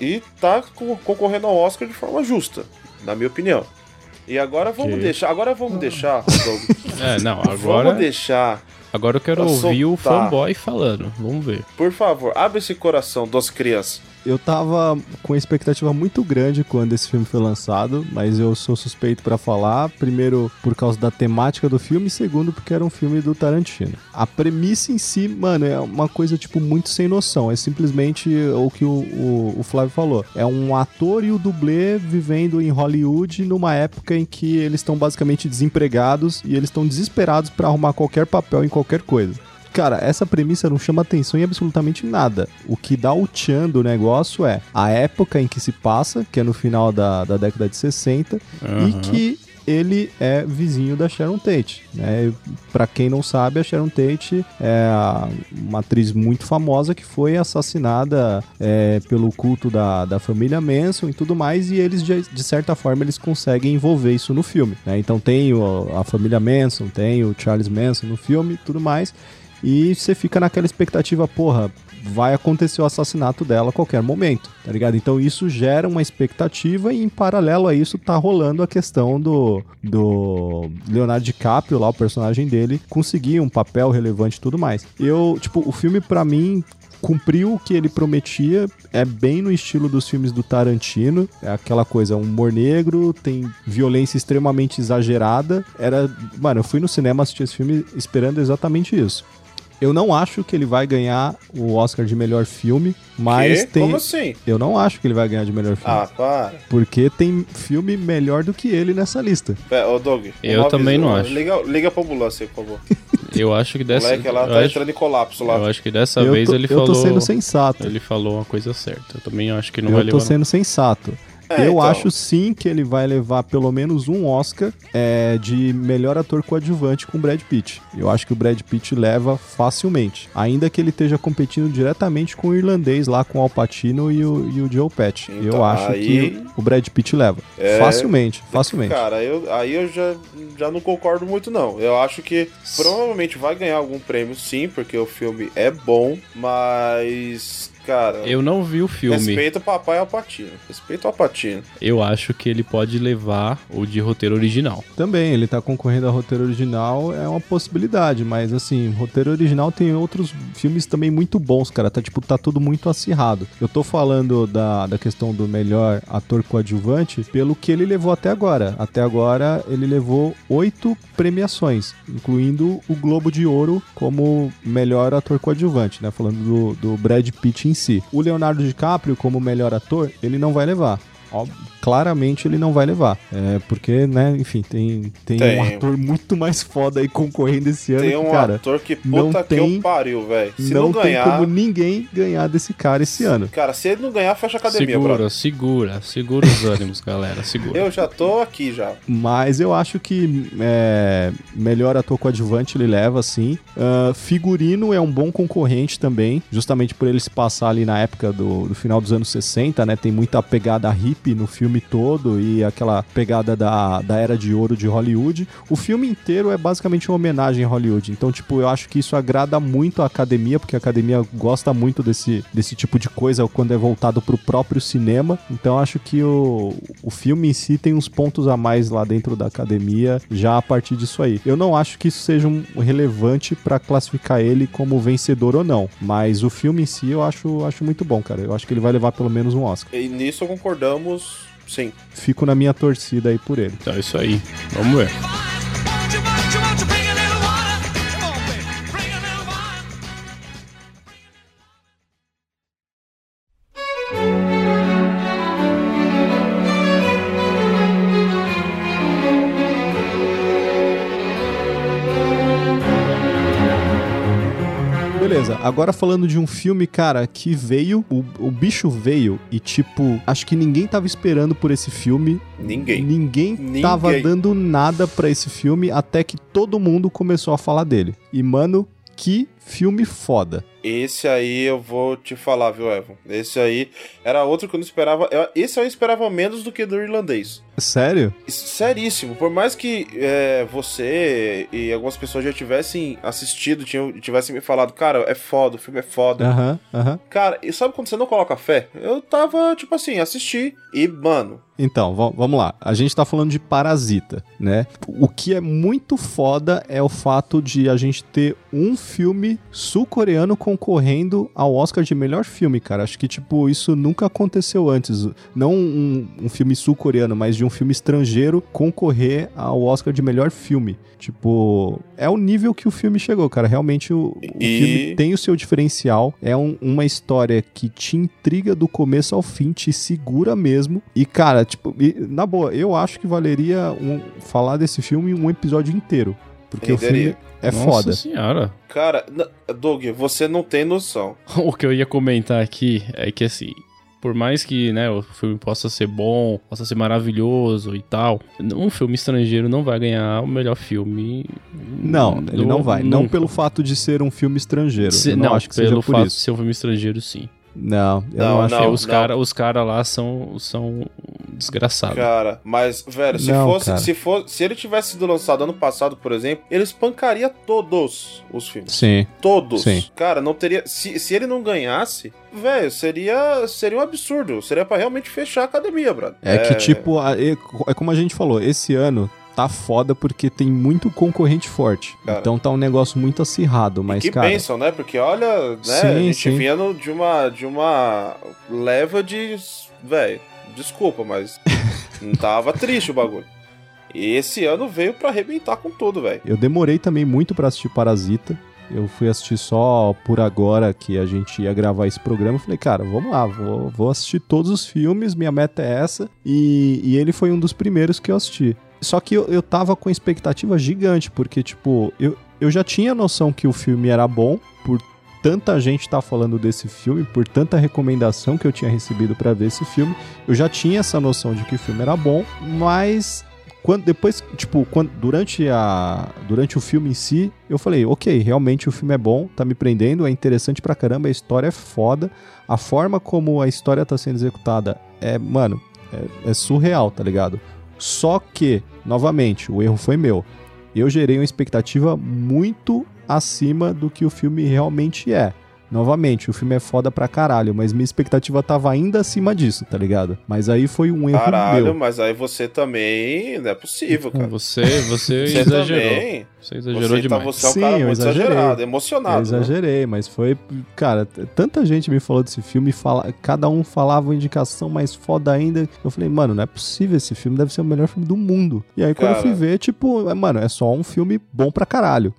e tá co- concorrendo ao Oscar de forma justa, na minha opinião. E agora vamos Ok. deixar. Agora vamos deixar. Doug, É, não, agora, Vamos deixar. agora eu quero ouvir o soltar. fanboy falando. Vamos ver. Por favor, abre esse coração, doce criança. Eu tava com expectativa muito grande quando esse filme foi lançado, mas eu sou suspeito para falar. Primeiro, por causa da temática do filme, segundo, porque era um filme do Tarantino. A premissa em si, mano, é uma coisa, tipo, muito sem noção. É simplesmente o que o, o, o Flávio falou. É um ator e o dublê vivendo em Hollywood numa época em que eles estão basicamente desempregados e eles estão desesperados para arrumar qualquer papel em qualquer coisa. Cara, essa premissa não chama atenção em absolutamente nada. O que dá o tchan do negócio é a época em que se passa, que é no final da, da década de 60, uhum. e que ele é vizinho da Sharon Tate. Né? Para quem não sabe, a Sharon Tate é uma atriz muito famosa que foi assassinada é, pelo culto da, da família Manson e tudo mais, e eles, de, certa forma, eles conseguem envolver isso no filme. Né? Então tem o, a família Manson, tem o Charles Manson no filme e tudo mais. E você fica naquela expectativa, porra, vai acontecer o assassinato dela a qualquer momento, tá ligado? Então isso gera uma expectativa e em paralelo a isso tá rolando a questão do, do Leonardo DiCaprio lá, o personagem dele, conseguir um papel relevante e tudo mais. Eu, tipo, o filme para mim cumpriu o que ele prometia, é bem no estilo dos filmes do Tarantino, é aquela coisa, um humor negro, tem violência extremamente exagerada. Era, mano, eu fui no cinema assistir esse filme esperando exatamente isso. Eu não acho que ele vai ganhar o Oscar de melhor filme, mas que? tem. Como assim? Eu não acho que ele vai ganhar de melhor filme. Ah, para. Porque tem filme melhor do que ele nessa lista. É, ô Doug. Eu também não acho. Liga, liga pra ambulância por favor. Eu acho que dessa vez. ela tá acho, entrando em colapso lá. Eu acho que dessa eu vez tô, ele eu falou. Eu tô sendo sensato. Ele falou uma coisa certa. Eu também acho que não eu vai levar. Eu tô sendo sensato. É, eu então. acho sim que ele vai levar pelo menos um Oscar é, de melhor ator coadjuvante com o Brad Pitt. Eu acho que o Brad Pitt leva facilmente. Ainda que ele esteja competindo diretamente com o irlandês lá, com o Al Pacino e o, e o Joe Pesci. Então, eu acho aí... que o Brad Pitt leva. É... Facilmente, facilmente. Cara, eu, aí eu já, já não concordo muito não. Eu acho que provavelmente vai ganhar algum prêmio sim, porque o filme é bom, mas cara. Eu não vi o filme. Respeita o papai Alpatino. Respeita o Alpatino. Eu acho que ele pode levar o de roteiro original. Também, ele tá concorrendo a roteiro original, é uma possibilidade, mas assim, roteiro original tem outros filmes também muito bons, cara. Tá tipo, tá tudo muito acirrado. Eu tô falando da, da questão do melhor ator coadjuvante pelo que ele levou até agora. Até agora ele levou oito premiações, incluindo o Globo de Ouro como melhor ator coadjuvante, né? Falando do, do Brad Pitt em si. O Leonardo DiCaprio, como melhor ator, ele não vai levar claramente ele não vai levar. É, porque, né, enfim, tem, tem, tem, um ator muito mais foda aí concorrendo esse ano. Tem um que, cara, ator que puta não que tem, eu pariu, velho. Se não, não ganhar... tem como ninguém ganhar desse cara esse ano. Cara, se ele não ganhar, fecha a academia, Segura, brother. segura, segura os ânimos, galera, segura. Eu já tô aqui já. Mas eu acho que é, melhor ator coadjuvante ele leva, sim. Uh, figurino é um bom concorrente também, justamente por ele se passar ali na época do, do final dos anos 60, né? Tem muita pegada hippie no filme todo e aquela pegada da, da era de ouro de Hollywood. O filme inteiro é basicamente uma homenagem a Hollywood. Então, tipo, eu acho que isso agrada muito a academia, porque a academia gosta muito desse, desse tipo de coisa quando é voltado pro próprio cinema. Então, acho que o, o filme em si tem uns pontos a mais lá dentro da academia, já a partir disso aí. Eu não acho que isso seja um relevante para classificar ele como vencedor ou não, mas o filme em si eu acho, acho muito bom, cara. Eu acho que ele vai levar pelo menos um Oscar. E nisso concordamos Sim. Fico na minha torcida aí por ele. Então é isso aí. Vamos ver. Agora falando de um filme, cara, que veio, o, o bicho veio e, tipo, acho que ninguém tava esperando por esse filme. Ninguém. Ninguém, ninguém. tava dando nada para esse filme até que todo mundo começou a falar dele. E, mano, que filme foda. Esse aí eu vou te falar, viu, Evan? Esse aí era outro que eu não esperava. Esse eu esperava menos do que do irlandês. Sério? Seríssimo. Por mais que é, você e algumas pessoas já tivessem assistido, tinham, tivessem me falado, cara, é foda, o filme é foda. Aham, uh aham. -huh, uh -huh. Cara, e sabe quando você não coloca fé? Eu tava, tipo assim, assisti e, mano. Então, vamos lá. A gente tá falando de Parasita, né? O que é muito foda é o fato de a gente ter um filme filme sul-coreano concorrendo ao Oscar de melhor filme, cara. Acho que, tipo, isso nunca aconteceu antes. Não um, um filme sul-coreano, mas de um filme estrangeiro concorrer ao Oscar de melhor filme. Tipo, é o nível que o filme chegou, cara. Realmente o, o E- filme tem o seu diferencial. É um- uma história que te intriga do começo ao fim, te segura mesmo. E, cara, tipo, e, na boa, eu acho que valeria um- falar desse filme um episódio inteiro. Porque o Renderia. filme é Nossa foda. senhora. Cara, Doug, você não tem noção. O que eu ia comentar aqui é que assim, por mais que né, o filme possa ser bom, possa ser maravilhoso e tal, um filme estrangeiro não vai ganhar o melhor filme. Não, ele do- não vai. Não nunca. pelo fato de ser um filme estrangeiro. Se- eu não, acho que seja pelo por fato isso. de ser um filme estrangeiro, sim. Não, eu Não, não, acho. Não. os caras os cara lá são, são desgraçados. Cara, mas, velho, se Não, fosse, cara. se fosse, se ele tivesse sido lançado ano passado, por exemplo, ele espancaria todos os filmes. Sim. Todos. Sim. Cara, não teria. Se, se ele não ganhasse, velho, seria, seria um absurdo. Seria pra realmente fechar a academia, brother. É, que, tipo, é, é como a gente falou, esse ano tá foda porque tem muito concorrente forte. Cara. Então tá um negócio muito acirrado, mas, que cara. bênção, né? Porque olha, né? Sim, a gente sim. vinha de, uma, de uma leva de. Velho, desculpa, mas. não tava triste o bagulho. E esse ano veio pra arrebentar com tudo, velho. Eu demorei também muito pra assistir Parasita. Eu fui assistir só por agora que a gente ia gravar esse programa. Eu falei, cara, vamos lá, vou, vou assistir todos os filmes, minha meta é essa. E, e ele foi um dos primeiros que eu assisti. Só que eu, eu tava com expectativa gigante, porque, tipo, eu, eu já tinha noção que o filme era bom, por tanta gente tá falando desse filme, por tanta recomendação que eu tinha recebido pra ver esse filme. Eu já tinha essa noção de que o filme era bom, mas quando depois, tipo, quando, durante a durante o filme em si, eu falei, ok, realmente o filme é bom, tá me prendendo, é interessante pra caramba, a história é foda, a forma como a história tá sendo executada é, mano, é, é surreal, tá ligado? Só que, novamente, o erro foi meu. Eu gerei uma expectativa muito acima do que o filme realmente é. Novamente, o filme é foda pra caralho, mas minha expectativa tava ainda acima disso, tá ligado? Mas aí foi um erro Caralho, meu. mas aí você também. Não é possível, cara. Você, você, Você exagerou. também. Você exagerou Você, tá, demais. você é um Sim, cara eu muito exagerei. exagerado, Eu emocionado. né? exagerei, mas foi. Cara, tanta gente me falou desse filme, fala, cada um falava uma indicação mais foda ainda. Eu falei, mano, não é possível esse filme, deve ser o melhor filme do mundo. E aí, quando eu Cara. fui ver, tipo, é, mano, é só um filme bom pra caralho.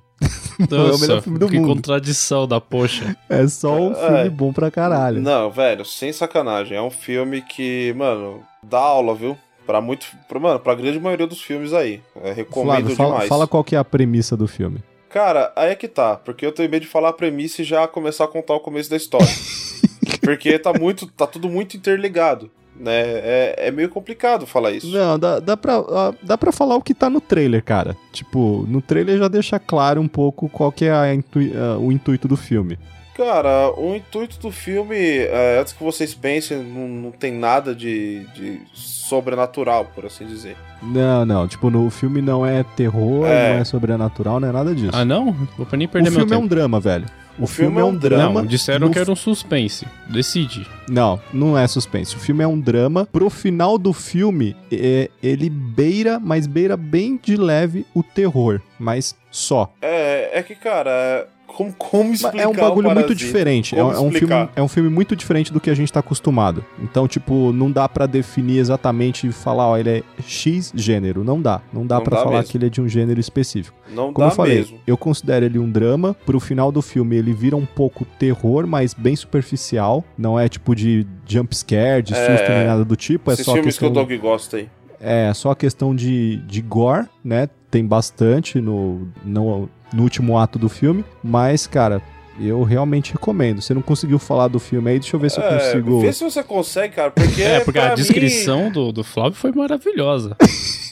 Não é o Nossa, melhor filme do que mundo. contradição da poxa. É só um É. filme bom pra caralho. Não, velho, sem sacanagem. É um filme que, mano, dá aula, viu? Pra muito. Pra, mano, pra grande maioria dos filmes aí. É, recomendo Flávio, fala, demais. fala qual que é a premissa do filme. Cara, aí é que tá. Porque eu tenho medo de falar a premissa e já começar a contar o começo da história. porque tá muito. tá tudo muito interligado. Né? É, é meio complicado falar isso. Não, dá, dá, pra, dá pra falar o que tá no trailer, cara. Tipo, no trailer já deixa claro um pouco qual que é a ah, o intuito do filme. Cara, o intuito do filme, é, antes que vocês pensem, não, não tem nada de, de sobrenatural, por assim dizer. Não, não. Tipo, no o filme não é terror, É. não é sobrenatural, não é nada disso. Ah, não? Vou pra nem o perder meu filme é um drama, velho. O, filme, é um drama. Não, disseram no que era um suspense. Decide. Não, não é suspense. O filme é um drama. Pro final do filme, é, ele beira, mas beira bem de leve o terror. Mas só. É, é que, cara, como, como explicar é um bagulho muito diferente. É, um- é um filme, é um filme muito diferente do que a gente tá acostumado. Então, tipo, não dá pra definir exatamente e falar, ó, ele é X gênero. Não dá. Não dá Não pra dá falar mesmo. que ele é de um gênero específico. Não Como dá eu falei, mesmo. eu considero ele um drama. Pro final do filme, ele vira um pouco terror, mas bem superficial. Não é tipo de jump scare, de É, susto nem nada do tipo. É Esses só filmes questão... que o Doug gosta aí. É só a questão de, de gore, né? Tem bastante no, no, no último ato do filme. Mas, cara, eu realmente recomendo. Você não conseguiu falar do filme aí? Deixa eu ver se eu É, consigo. Vê se você consegue, cara, porque. É, porque a mim- descrição do, do Flávio foi maravilhosa.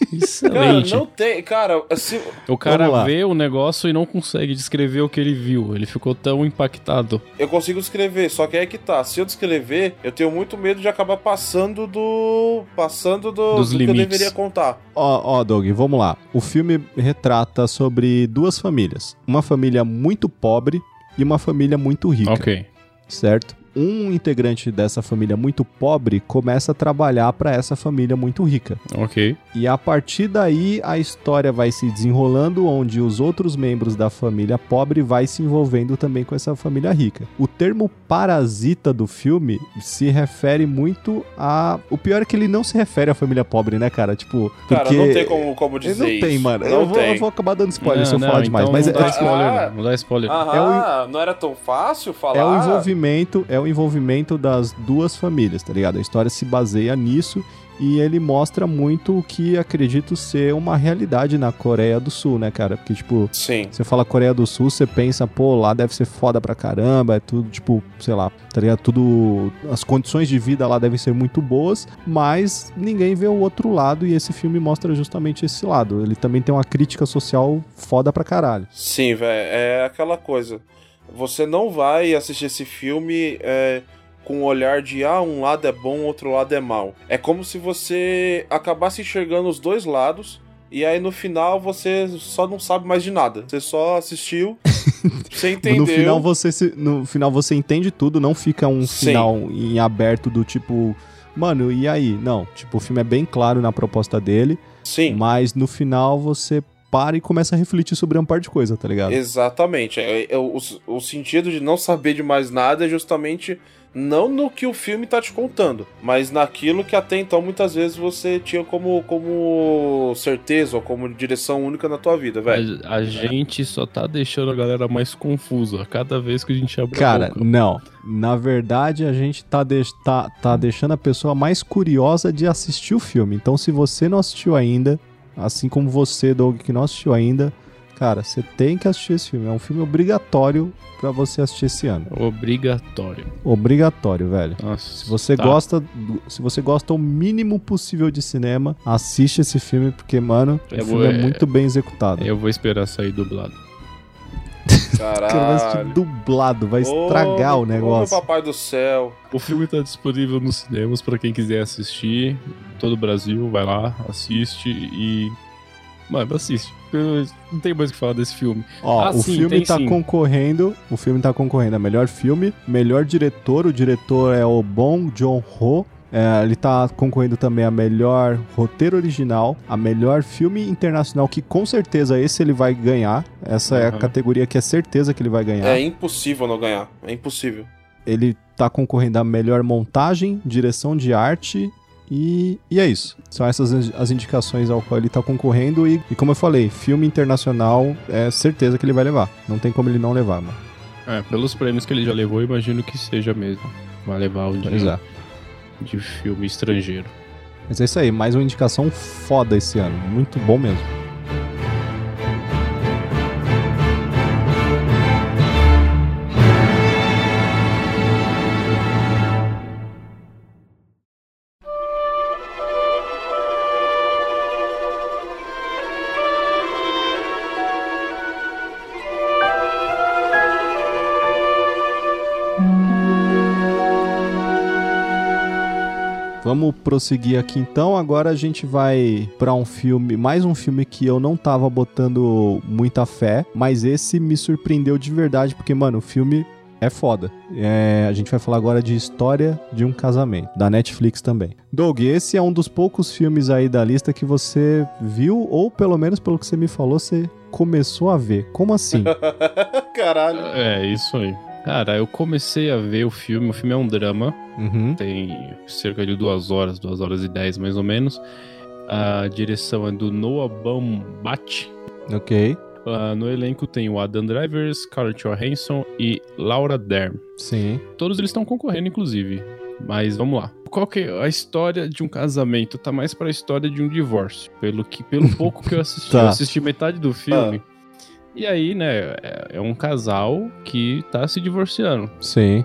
Cara, Excelente. não tem. Cara, assim, O cara vê o negócio e não consegue descrever o que ele viu. Ele ficou tão impactado. eu consigo descrever, só que é que tá. Se eu descrever, eu tenho muito medo de acabar passando do. Passando do, Dos do que eu deveria contar. Ó, ó, Doug, vamos lá. O filme retrata sobre duas famílias. Uma família muito pobre e uma família muito rica. Ok. certo? Um integrante dessa família muito pobre começa a trabalhar para essa família muito rica. Ok. E a partir daí a história vai se desenrolando, onde os outros membros da família pobre vai se envolvendo também com essa família rica. O termo parasita do filme se refere muito a. O pior é que ele não se refere à família pobre, né, cara? Tipo. Cara, porque... não tem como, como dizer Não tem, isso. mano. Não eu, vou, tem. eu vou acabar dando spoiler se eu Não, falar não, demais. então mas não é, dá é, spoiler, Ah. não. Não dá spoiler. Aham, não era tão fácil falar. É o envolvimento, é o envolvimento das duas famílias, tá ligado? A história se baseia nisso e ele mostra muito o que acredito ser uma realidade na Coreia do Sul, né, cara? Porque, tipo, Sim. você fala Coreia do Sul, você pensa, pô, lá deve ser foda pra caramba, é tudo, tipo, sei lá, tá ligado? Tudo. As condições de vida lá devem ser muito boas, mas ninguém vê o outro lado e esse filme mostra justamente esse lado. Ele também tem uma crítica social foda pra caralho. Sim, velho. É aquela coisa. Você não vai assistir esse filme é, com o olhar de ah, um lado é bom, outro lado é mal. É como se você acabasse enxergando os dois lados. E aí no final você só não sabe mais de nada. Você só assistiu, você entendeu. No final você se- no final você entende tudo, não fica um Sim. final em aberto do tipo, mano, e aí? Não, tipo, o filme é bem claro na proposta dele, Sim. mas no final você para e começa a refletir sobre uma parte de coisa, tá ligado? Exatamente. É, é, o, o sentido de não saber de mais nada é justamente não no que o filme tá te contando, mas naquilo que até então muitas vezes você tinha como, como certeza ou como direção única na tua vida, velho. A, a gente só tá deixando a galera mais confusa cada vez que a gente abre Cara, a boca. não. Na verdade, a gente tá, deix- tá, tá deixando a pessoa mais curiosa de assistir o filme. Então, se você não assistiu ainda, assim como você, Doug, que não assistiu ainda, cara, você tem que assistir esse filme. É um filme obrigatório pra você assistir esse ano. Obrigatório. Obrigatório, velho. Nossa. Se você tá. gosta, se você gosta o mínimo possível de cinema, assiste esse filme porque, mano, o filme vou- é muito bem executado. Eu vou esperar sair dublado. O cara vai assistir Caralho. dublado, vai estragar Ô, o negócio. Ô, papai do céu. O filme tá disponível nos cinemas pra quem quiser assistir. Todo o Brasil, vai lá, assiste e. Mano, assiste. Eu não tem mais o que falar desse filme. Ó, Ah, o sim, filme tem tá sim. concorrendo, o filme tá concorrendo a melhor filme, melhor diretor, o diretor é o Bong Joon-ho. É, ele tá concorrendo também a melhor roteiro original, a melhor filme internacional, que com certeza esse ele vai ganhar. Essa é a Uhum. categoria que é certeza que ele vai ganhar. É impossível não ganhar. É impossível. Ele tá concorrendo a melhor montagem, direção de arte e, e é isso. São essas as- indicações ao qual ele tá concorrendo e, e como eu falei, filme internacional é certeza que ele vai levar. Não tem como ele não levar, mano. É, pelos prêmios que ele já levou, eu imagino que seja mesmo. Vai levar o de, Pois é. De filme estrangeiro. Mas é isso aí, mais uma indicação foda esse ano. Muito bom mesmo. Vamos prosseguir aqui então. Agora a gente vai pra um filme, mais um filme que eu não tava botando muita fé, mas esse me surpreendeu de verdade, porque, mano, o filme é foda. É, a gente vai falar agora de História de um Casamento, da Netflix também. Doug, esse é um dos poucos filmes aí da lista que você viu, ou pelo menos pelo que você me falou, você começou a ver. Como assim? Caralho. É, isso aí. Cara, eu comecei a ver o filme. O filme é um drama. Uhum. Tem cerca de duas horas, duas horas e dez mais ou menos. A direção é do Noah Baumbach. Ok. Ah, no elenco tem o Adam Driver, Scarlett Johansson e Laura Dern. Sim. Todos eles estão concorrendo, inclusive. Mas vamos lá. Qual que é a história de um casamento? Tá mais pra história de um divórcio. Pelo que, pelo pouco que eu assisti. Tá. Eu assisti metade do filme. E aí, né, é, é um casal que tá se divorciando. Sim.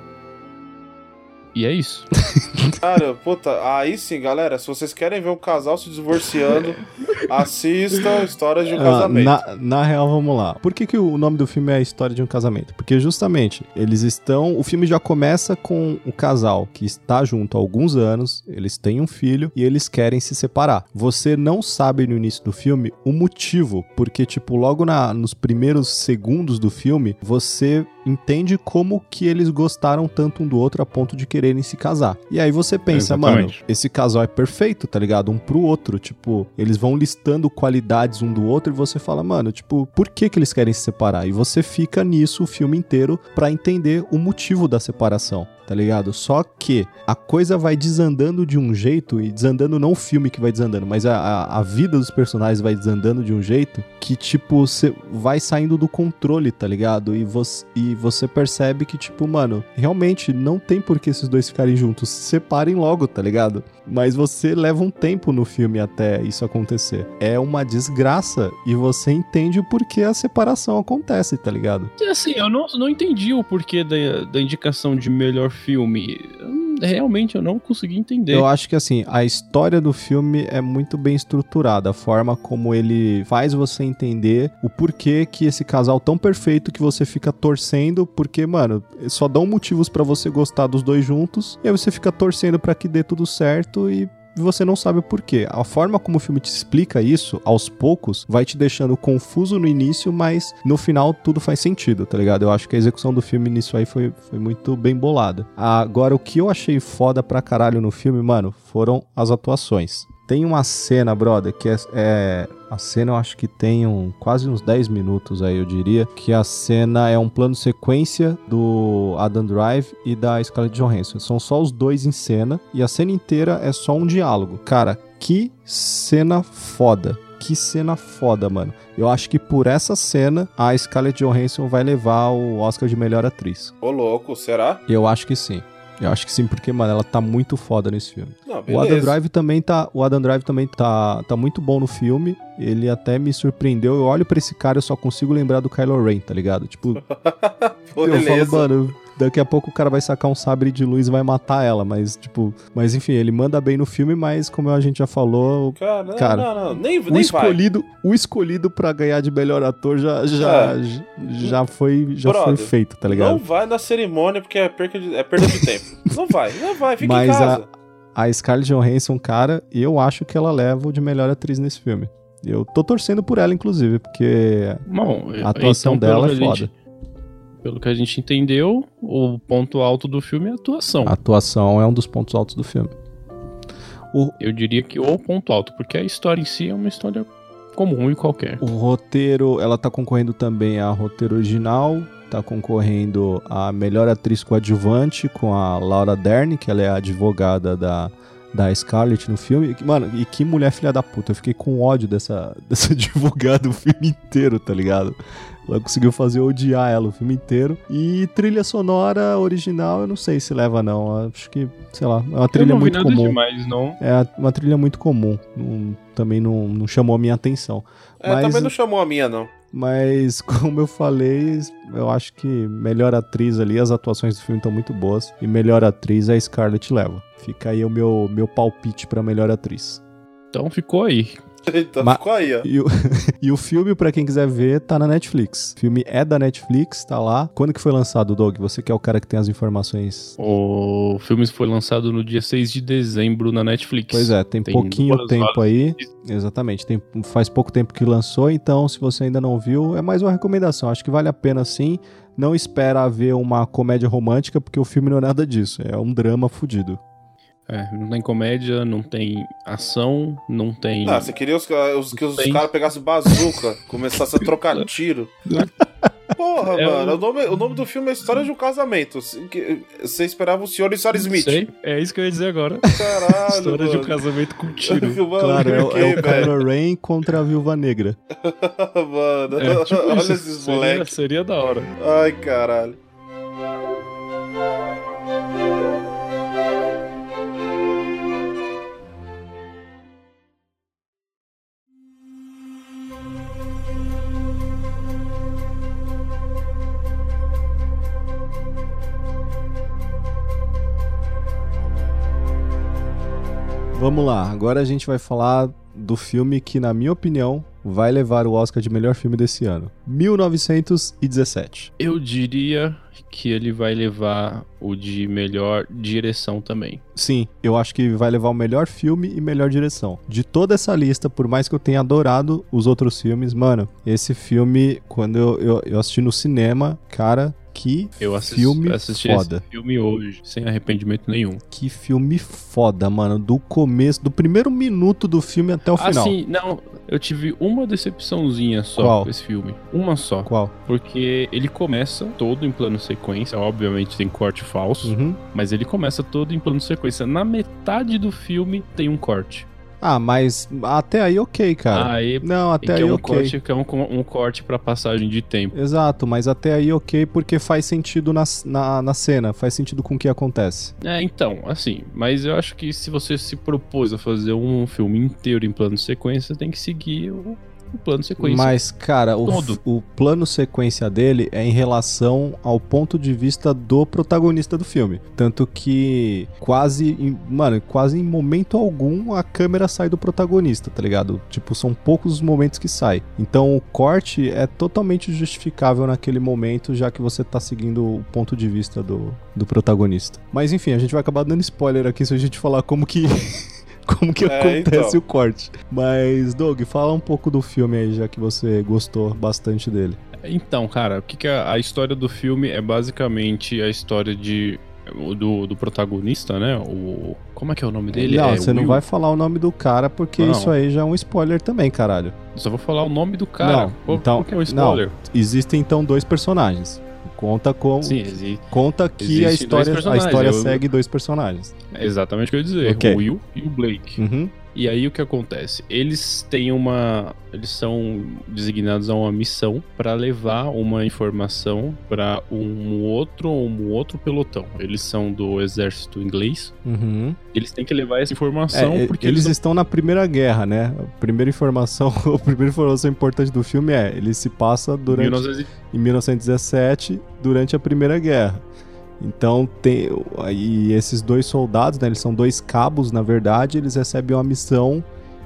E é isso. Cara, puta, aí sim, galera, se vocês querem ver um casal se divorciando, assista Histórias de um Ah, Casamento. na, na real, vamos lá. Por que, que o nome do filme é a história de um casamento? Porque justamente eles estão. O filme já começa com o casal que está junto há alguns anos, eles têm um filho e eles querem se separar. Você não sabe no início do filme o motivo, porque, tipo, logo na, nos primeiros segundos do filme, você entende como que eles gostaram tanto um do outro a ponto de quererem se casar. E aí você pensa, mano, esse casal é perfeito, tá ligado? Um pro outro, tipo, eles vão listando qualidades um do outro e você fala, mano, tipo, por que que eles querem se separar? E você fica nisso o filme inteiro para entender o motivo da separação tá ligado? Só que a coisa vai desandando de um jeito, e desandando não o filme que vai desandando, mas a, a, a vida dos personagens vai desandando de um jeito que, tipo, você vai saindo do controle, tá ligado? E você, e você percebe que, tipo, mano, realmente não tem por que esses dois ficarem juntos. Se separem logo, tá ligado? Mas você leva um tempo no filme até isso acontecer. É uma desgraça e você entende o porquê a separação acontece, tá ligado? Assim, eu não, não entendi o porquê da, da indicação de melhor filme. Realmente eu não consegui entender. Eu acho que assim, a história do filme é muito bem estruturada, a forma como ele faz você entender o porquê que esse casal tão perfeito que você fica torcendo, porque, mano, só dão motivos para você gostar dos dois juntos, e aí você fica torcendo para que dê tudo certo e você não sabe o porquê. A forma como o filme te explica isso, aos poucos, vai te deixando confuso no início, mas no final tudo faz sentido, tá ligado? Eu acho que a execução do filme nisso aí foi, foi muito bem bolada. Agora, o que eu achei foda pra caralho no filme, mano, foram as atuações. Tem uma cena, brother, que é, é, A cena eu acho que tem um, quase uns 10 minutos aí, eu diria. Que a cena é um plano sequência do Adam Drive e da Scarlett Johansson. São só os dois em cena e a cena inteira é só um diálogo. Cara, que cena foda. Que cena foda, mano. Eu acho que por essa cena a Scarlett Johansson vai levar o Oscar de melhor atriz. Ô, louco, será? Eu acho que sim. Eu acho que sim, porque, mano, ela tá muito foda nesse filme. Não, o Adam Drive também tá. O Adam Drive também tá, tá muito bom no filme. Ele até me surpreendeu. Eu olho para esse cara e só consigo lembrar do Kylo Ren, tá ligado? Tipo. eu falo, mano, daqui a pouco o cara vai sacar um sabre de luz e vai matar ela, mas, tipo, mas enfim, ele manda bem no filme, mas como a gente já falou, cara, não, cara não, não, nem, o escolhido, vai. o escolhido para ganhar de melhor ator já já, é. já foi já Brother, foi feito, tá ligado? Não vai na cerimônia porque é perda de, é perda de tempo. não vai, não vai, fica mas em casa. A, a Scarlett Johansson, cara, eu acho que ela leva o de melhor atriz nesse filme. Eu tô torcendo por ela, inclusive, porque Bom, a atuação então, dela é foda. Gente pelo que a gente entendeu, o ponto alto do filme é a atuação. A atuação é um dos pontos altos do filme. O... Eu diria que o ponto alto, porque a história em si é uma história comum e qualquer. O roteiro, ela tá concorrendo também a roteiro original, tá concorrendo a melhor atriz coadjuvante com a Laura Dern, que ela é a advogada da, da Scarlett no filme. Mano, e que mulher filha da puta. Eu fiquei com ódio dessa, dessa advogada o filme inteiro, tá ligado? Ela conseguiu fazer odiar ela o filme inteiro. E trilha sonora original, eu não sei se leva, não. Acho que, sei lá, é uma trilha muito comum. Demais, não. É uma trilha muito comum. Não, também não, não chamou a minha atenção. É, Mas, também não chamou a minha, não. Mas, como eu falei, eu acho que melhor atriz ali, as atuações do filme estão muito boas. E melhor atriz é a Scarlett leva. Fica aí o meu, meu palpite para melhor atriz. Então ficou aí. Então Ma ficou aí, ó. E o, e o filme, pra quem quiser ver, tá na Netflix. O filme é da Netflix, tá lá. Quando que foi lançado, Doug? Você que é o cara que tem as informações. O filme foi lançado no dia 6 de dezembro na Netflix. Pois é, tem, tem pouquinho tempo aí. Exatamente, tem, faz pouco tempo que lançou, então se você ainda não viu, é mais uma recomendação. Acho que vale a pena sim. Não espera ver uma comédia romântica, porque o filme não é nada disso. É um drama fudido. É, não tem comédia, não tem ação, não tem. Ah, você queria os, os, que os tem... caras pegassem bazuca, começassem a trocar tiro. Porra, é mano, o... O, nome, o nome do filme é História de um Casamento. Você esperava o senhor e o senhor Smith. Sei, é isso que eu ia dizer agora. Caralho. História mano. de um casamento com tiro. mano, claro, é, que, é o Kylo Ren contra a Viúva Negra. mano, é, tipo olha isso. esses moleques. Seria da hora. Ai, caralho. Vamos lá, agora a gente vai falar do filme que, na minha opinião, vai levar o Oscar de melhor filme desse ano: 1917. Eu diria que ele vai levar o de melhor direção também. Sim, eu acho que vai levar o melhor filme e melhor direção. De toda essa lista, por mais que eu tenha adorado os outros filmes, mano, esse filme, quando eu, eu, eu assisti no cinema, cara, Que Eu assisti, filme assisti foda. esse filme hoje, sem arrependimento nenhum. Que filme foda, mano. Do começo, do primeiro minuto do filme até o final. Assim, não, eu tive uma decepçãozinha só Qual? com esse filme. Uma só. Qual? Porque ele começa todo em plano sequência, obviamente tem corte falso, Uhum. mas ele começa todo em plano sequência. Na metade do filme tem um corte. Ah, mas até aí ok, cara. Aí Não, até que aí é um ok. corte que é um, um corte pra passagem de tempo. Exato, mas até aí ok porque faz sentido na, na, na cena, faz sentido com o que acontece. É, então, assim, mas eu acho que se você se propôs a fazer um filme inteiro em plano sequência, tem que seguir o, o plano sequência. Mas, cara, o, o plano sequência dele é em relação ao ponto de vista do protagonista do filme. Tanto que quase, em- mano, quase em momento algum a câmera sai do protagonista, tá ligado? Tipo, são poucos os momentos que sai. Então o corte é totalmente justificável naquele momento, já que você tá seguindo o ponto de vista do, do protagonista. Mas enfim, a gente vai acabar dando spoiler aqui se a gente falar como que. Como que É, acontece então. o corte. Mas, Doug, fala um pouco do filme aí, já que você gostou bastante dele. Então, cara, o que, que é a história do filme é basicamente a história de do, do protagonista, né? O como é que é o nome dele? não, é você não Will. vai falar o nome do cara, porque Não. isso aí já é um spoiler também, caralho. Só vou falar o nome do cara. Não, Qual, então- é o spoiler? Existem então dois personagens. Conta com. Sim, Conta que a história, a história eu- segue dois personagens. é exatamente o que eu ia dizer. Ok. O Will e o Blake. Uhum. E aí o que acontece? Eles têm uma. Eles são designados a uma missão para levar uma informação para um outro um outro pelotão. Eles são do exército inglês. Uhum. Eles têm que levar essa informação É, porque eles eles, estão na Primeira Guerra, né? A primeira informação, a primeira informação importante do filme é: ele se passa durante 1900 em 1917 durante a Primeira Guerra. Então tem aí esses dois soldados, né, eles são dois cabos, na verdade, eles recebem uma missão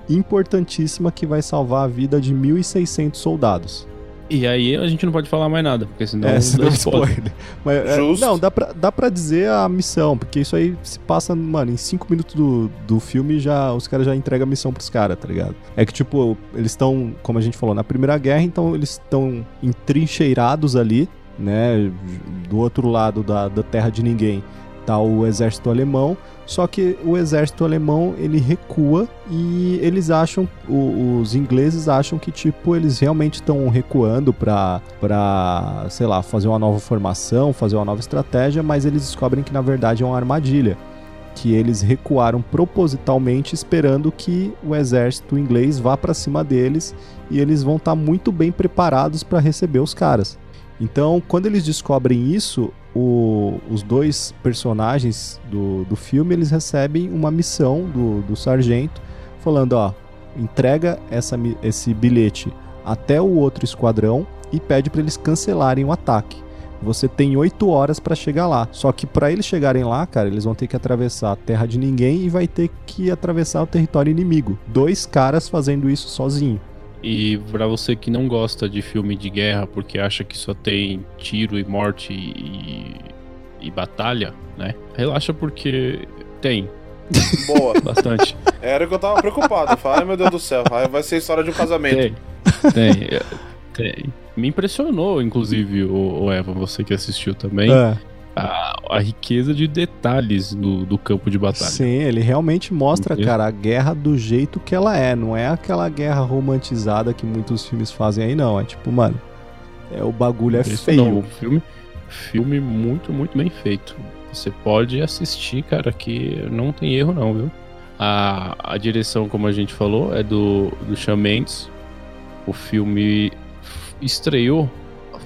importantíssima que vai salvar a vida de 1.600 soldados. E aí a gente não pode falar mais nada, porque senão é, se dá não spoiler. spoiler. Mas, é, não, dá pra, dá pra dizer a missão, porque isso aí se passa, mano, em 5 minutos do, do filme já os caras já entregam a missão pros caras, tá ligado? É que, tipo, eles estão, como a gente falou, na Primeira Guerra, então eles estão entrincheirados ali, né? Do outro lado da, da terra de ninguém tá o exército alemão, só que o exército alemão ele recua e eles acham, o- os ingleses acham que tipo eles realmente estão recuando pra, pra, sei lá, fazer uma nova formação, fazer uma nova estratégia, mas eles descobrem que na verdade é uma armadilha. Que eles recuaram propositalmente esperando que o exército inglês vá pra cima deles e eles vão estar muito bem preparados para receber os caras. Então, quando eles descobrem isso, o- os dois personagens do, do filme eles recebem uma missão do, do sargento falando: ó, entrega essa, esse bilhete até o outro esquadrão e pede para eles cancelarem o ataque. Você tem oito horas para chegar lá. Só que para eles chegarem lá, cara, eles vão ter que atravessar a terra de ninguém e vai ter que atravessar o território inimigo. Dois caras fazendo isso sozinho. E pra você que não gosta de filme de guerra porque acha que só tem tiro e morte e, e batalha, né? Relaxa porque tem Boa. bastante. Era o que eu tava preocupado. Falei, ai meu Deus do céu, vai ser a história de um casamento. tem. Tem. tem. Me impressionou, inclusive, o, o Evan, você que assistiu também, É. a, a riqueza de detalhes do, do campo de batalha. Sim, ele realmente mostra, Entendeu? cara, a guerra do jeito que ela é. Não é aquela guerra romantizada que muitos filmes fazem aí, não. É tipo, mano, é o bagulho é feio. não, filme, filme muito, muito bem feito. Você pode assistir, cara, que não tem erro não, viu? A, a direção, como a gente falou, é do, do Shawn Mendes. O filme estreou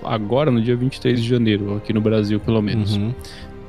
agora no dia 23 de janeiro, aqui no Brasil pelo menos. Uhum.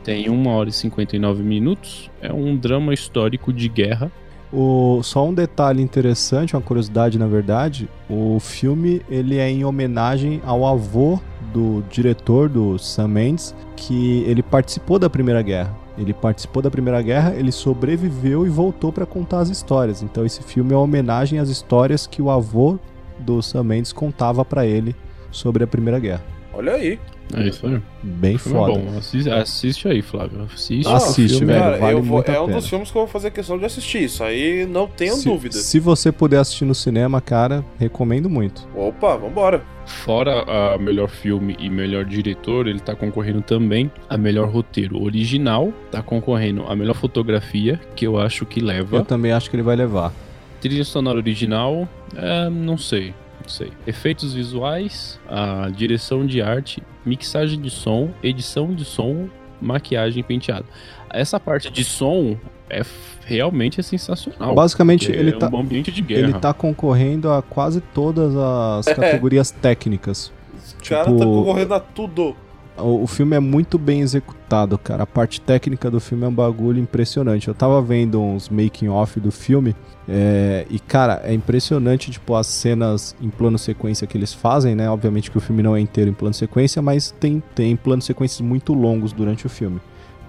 Tem 1 hora e 59 minutos. É um drama histórico de guerra. O, só um detalhe interessante, uma curiosidade na verdade, o filme ele é em homenagem ao avô do diretor do Sam Mendes, que ele participou da Primeira Guerra. Ele participou da Primeira Guerra, ele sobreviveu e voltou para contar as histórias. Então esse filme é uma homenagem às histórias que o avô do Sam Mendes contava para ele sobre a Primeira Guerra. Olha aí. É isso aí. Bem foda. bom. Assiste, assiste aí, Flávio. Assiste. Ah, Assiste, filme. velho. Cara, vale eu vou- muito é um dos filmes que eu vou fazer questão de assistir. Isso aí não tenho se, dúvida. Se você puder assistir no cinema, cara, recomendo muito. Opa, vambora. Fora a melhor filme e melhor diretor, ele tá concorrendo também a melhor roteiro original, tá concorrendo a melhor fotografia, que eu acho que Eu leva. também acho que ele vai levar. Trilha sonora original, é, não sei, não sei. Efeitos visuais, a direção de arte, mixagem de som, edição de som, maquiagem e penteado. Essa parte de som é realmente é sensacional. Basicamente, ele é tá, um ambiente de guerra. ele tá concorrendo a quase todas as É. categorias técnicas. O cara Tipo- tá concorrendo a tudo. O, filme é muito bem executado, cara. A parte técnica do filme é um bagulho impressionante. Eu tava vendo uns making off do filme é, e, cara, é impressionante, tipo, as cenas em plano sequência que eles fazem, né? Obviamente que o filme não é inteiro em plano sequência, mas tem, tem planos sequências muito longos durante o filme.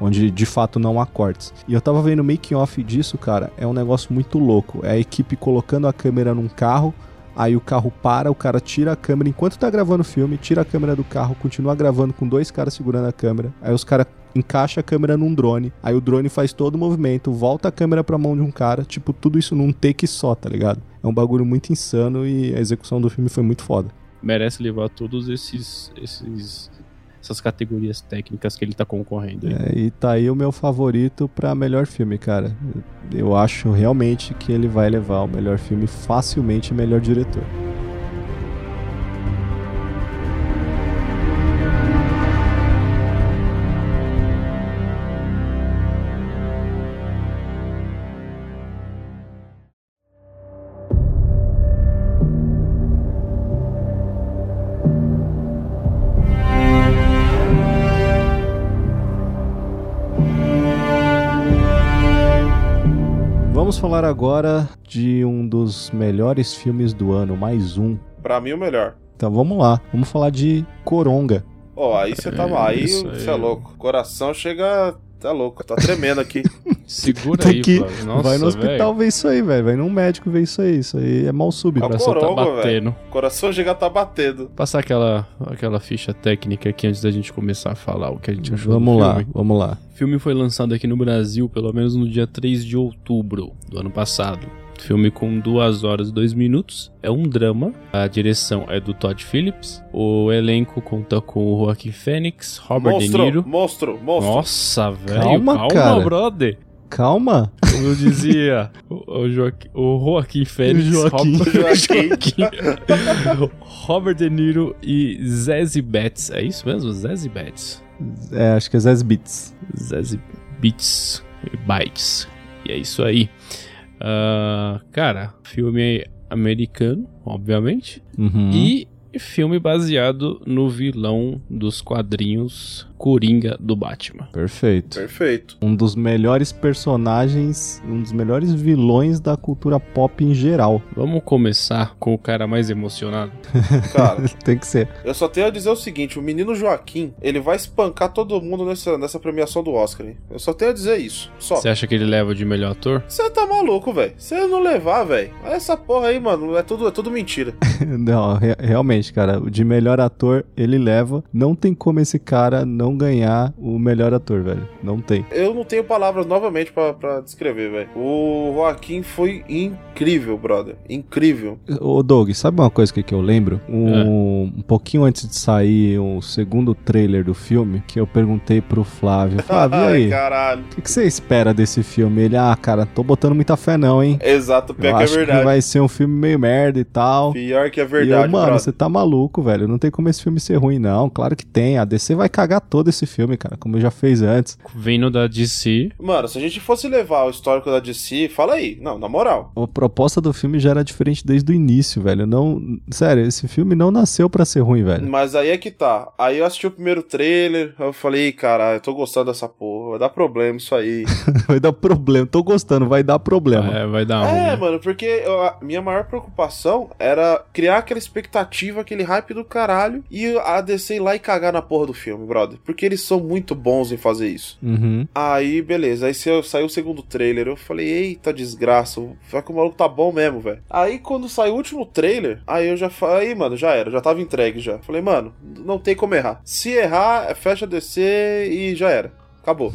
Onde de fato não há cortes. E eu tava vendo o making off disso, cara. É um negócio muito louco. É a equipe colocando a câmera num carro Aí o carro para, o cara tira a câmera enquanto tá gravando o filme, tira a câmera do carro, continua gravando com dois caras segurando a câmera. Aí os caras encaixa a câmera num drone. Aí o drone faz todo o movimento, volta a câmera pra mão de um cara, tipo, tudo isso num take só, tá ligado? É um bagulho muito insano e a execução do filme foi muito foda. merece levar todos esses, esses essas categorias técnicas que ele tá concorrendo. aí. É, e tá aí o meu favorito pra melhor filme, cara. Eu acho realmente que ele vai levar o melhor filme facilmente melhor diretor. Falar agora de um dos melhores filmes do ano, mais um. Pra mim, o melhor. Então vamos lá, vamos falar de Coronga. Ó, aí você tá É, mal. Aí você é louco. Coração chega. Tá louco, tá tremendo aqui. Segura aí, que-. Nossa, vai no hospital velho. ver isso aí, velho. Vai num médico ver isso aí. Isso aí é mal O súbito. Coração tá Coronga, velho. batendo. Coração chega tá batendo. Passar aquela, aquela ficha técnica aqui antes da gente começar a falar o que a gente achou Vamos do lá, filme. vamos lá. O filme foi lançado aqui no Brasil pelo menos no dia 3 de outubro do ano passado. Filme com 2 horas e 2 minutos. É um drama. A direção é do Todd Phillips. O elenco conta com o Joaquin Phoenix, Robert De monstro, Niro. monstro, monstro. Nossa, velho. Calma, Calma, cara. brother. Calma. Como eu dizia, o, o, Joaqui- o Joaquim Fênix, Joaquim. Robert, Joaquim. Robert De Niro e Zazie Betts. É isso mesmo? Zazie Betts. É, acho que é Zez Beats. Zazie Beats e Bites. E é isso aí. Ah, cara, filme americano, obviamente. Uhum. E filme baseado no vilão dos quadrinhos Coringa do Batman. Perfeito. Perfeito. Um dos melhores personagens, um dos melhores vilões da cultura pop em geral. Vamos começar com o cara mais emocionado. Cara, Tem que ser. eu só tenho a dizer o seguinte: o menino Joaquim, ele vai espancar todo mundo nessa, nessa premiação do Oscar, hein? Eu só tenho a dizer isso. Só. Você acha que ele leva de melhor ator? Você tá maluco, velho. Se ele não levar, velho. Essa porra aí, mano, é tudo, é tudo mentira. Não, re- realmente, cara, o de melhor ator ele leva. Não tem como esse cara não ganhar o melhor ator, velho. Não tem. Eu não tenho palavras novamente pra, pra descrever, velho. O Joaquim foi incrível, brother. Incrível. Ô Doug, sabe uma coisa que, que eu lembro? Um, um pouquinho antes de sair o segundo trailer do filme, que eu perguntei pro Flávio, Flávio, e aí? caralho. O que, que você espera desse filme? Ele, ah, cara, tô botando muita fé não, hein? Exato, Eu pior que é acho que verdade. vai ser um filme meio merda e tal. Pior que é e verdade, eu, mano, brother. você tá maluco, velho. Não tem como esse filme ser ruim, não. Claro que tem. A DC vai cagar todo esse filme, cara, como já fez antes. Vindo da DC, Mano, se a gente fosse levar o histórico da DC, fala aí. Não, na moral. A proposta do filme já era diferente desde o início, velho. Não, sério, esse filme não nasceu pra ser ruim, velho. Mas aí é que tá. Aí eu assisti o primeiro trailer, eu falei, cara, eu tô gostando dessa porra, vai dar problema isso aí. vai dar problema. Tô gostando, vai dar problema. é, vai dar é, ruim. mano, porque eu- a minha maior preocupação era criar aquela expectativa, aquele hype do caralho, e a DC ir lá e cagar na porra do filme, brother. Porque eles são muito bons em fazer isso. Uhum. Aí, beleza. Aí saiu o segundo trailer. Eu falei, eita desgraça. Vai que o maluco tá bom mesmo, velho. Aí quando saiu o último trailer, aí eu já falei, aí, mano, já era. Já tava entregue já. Falei, mano, não tem como errar. Se errar, é fecha DC e já era. Acabou.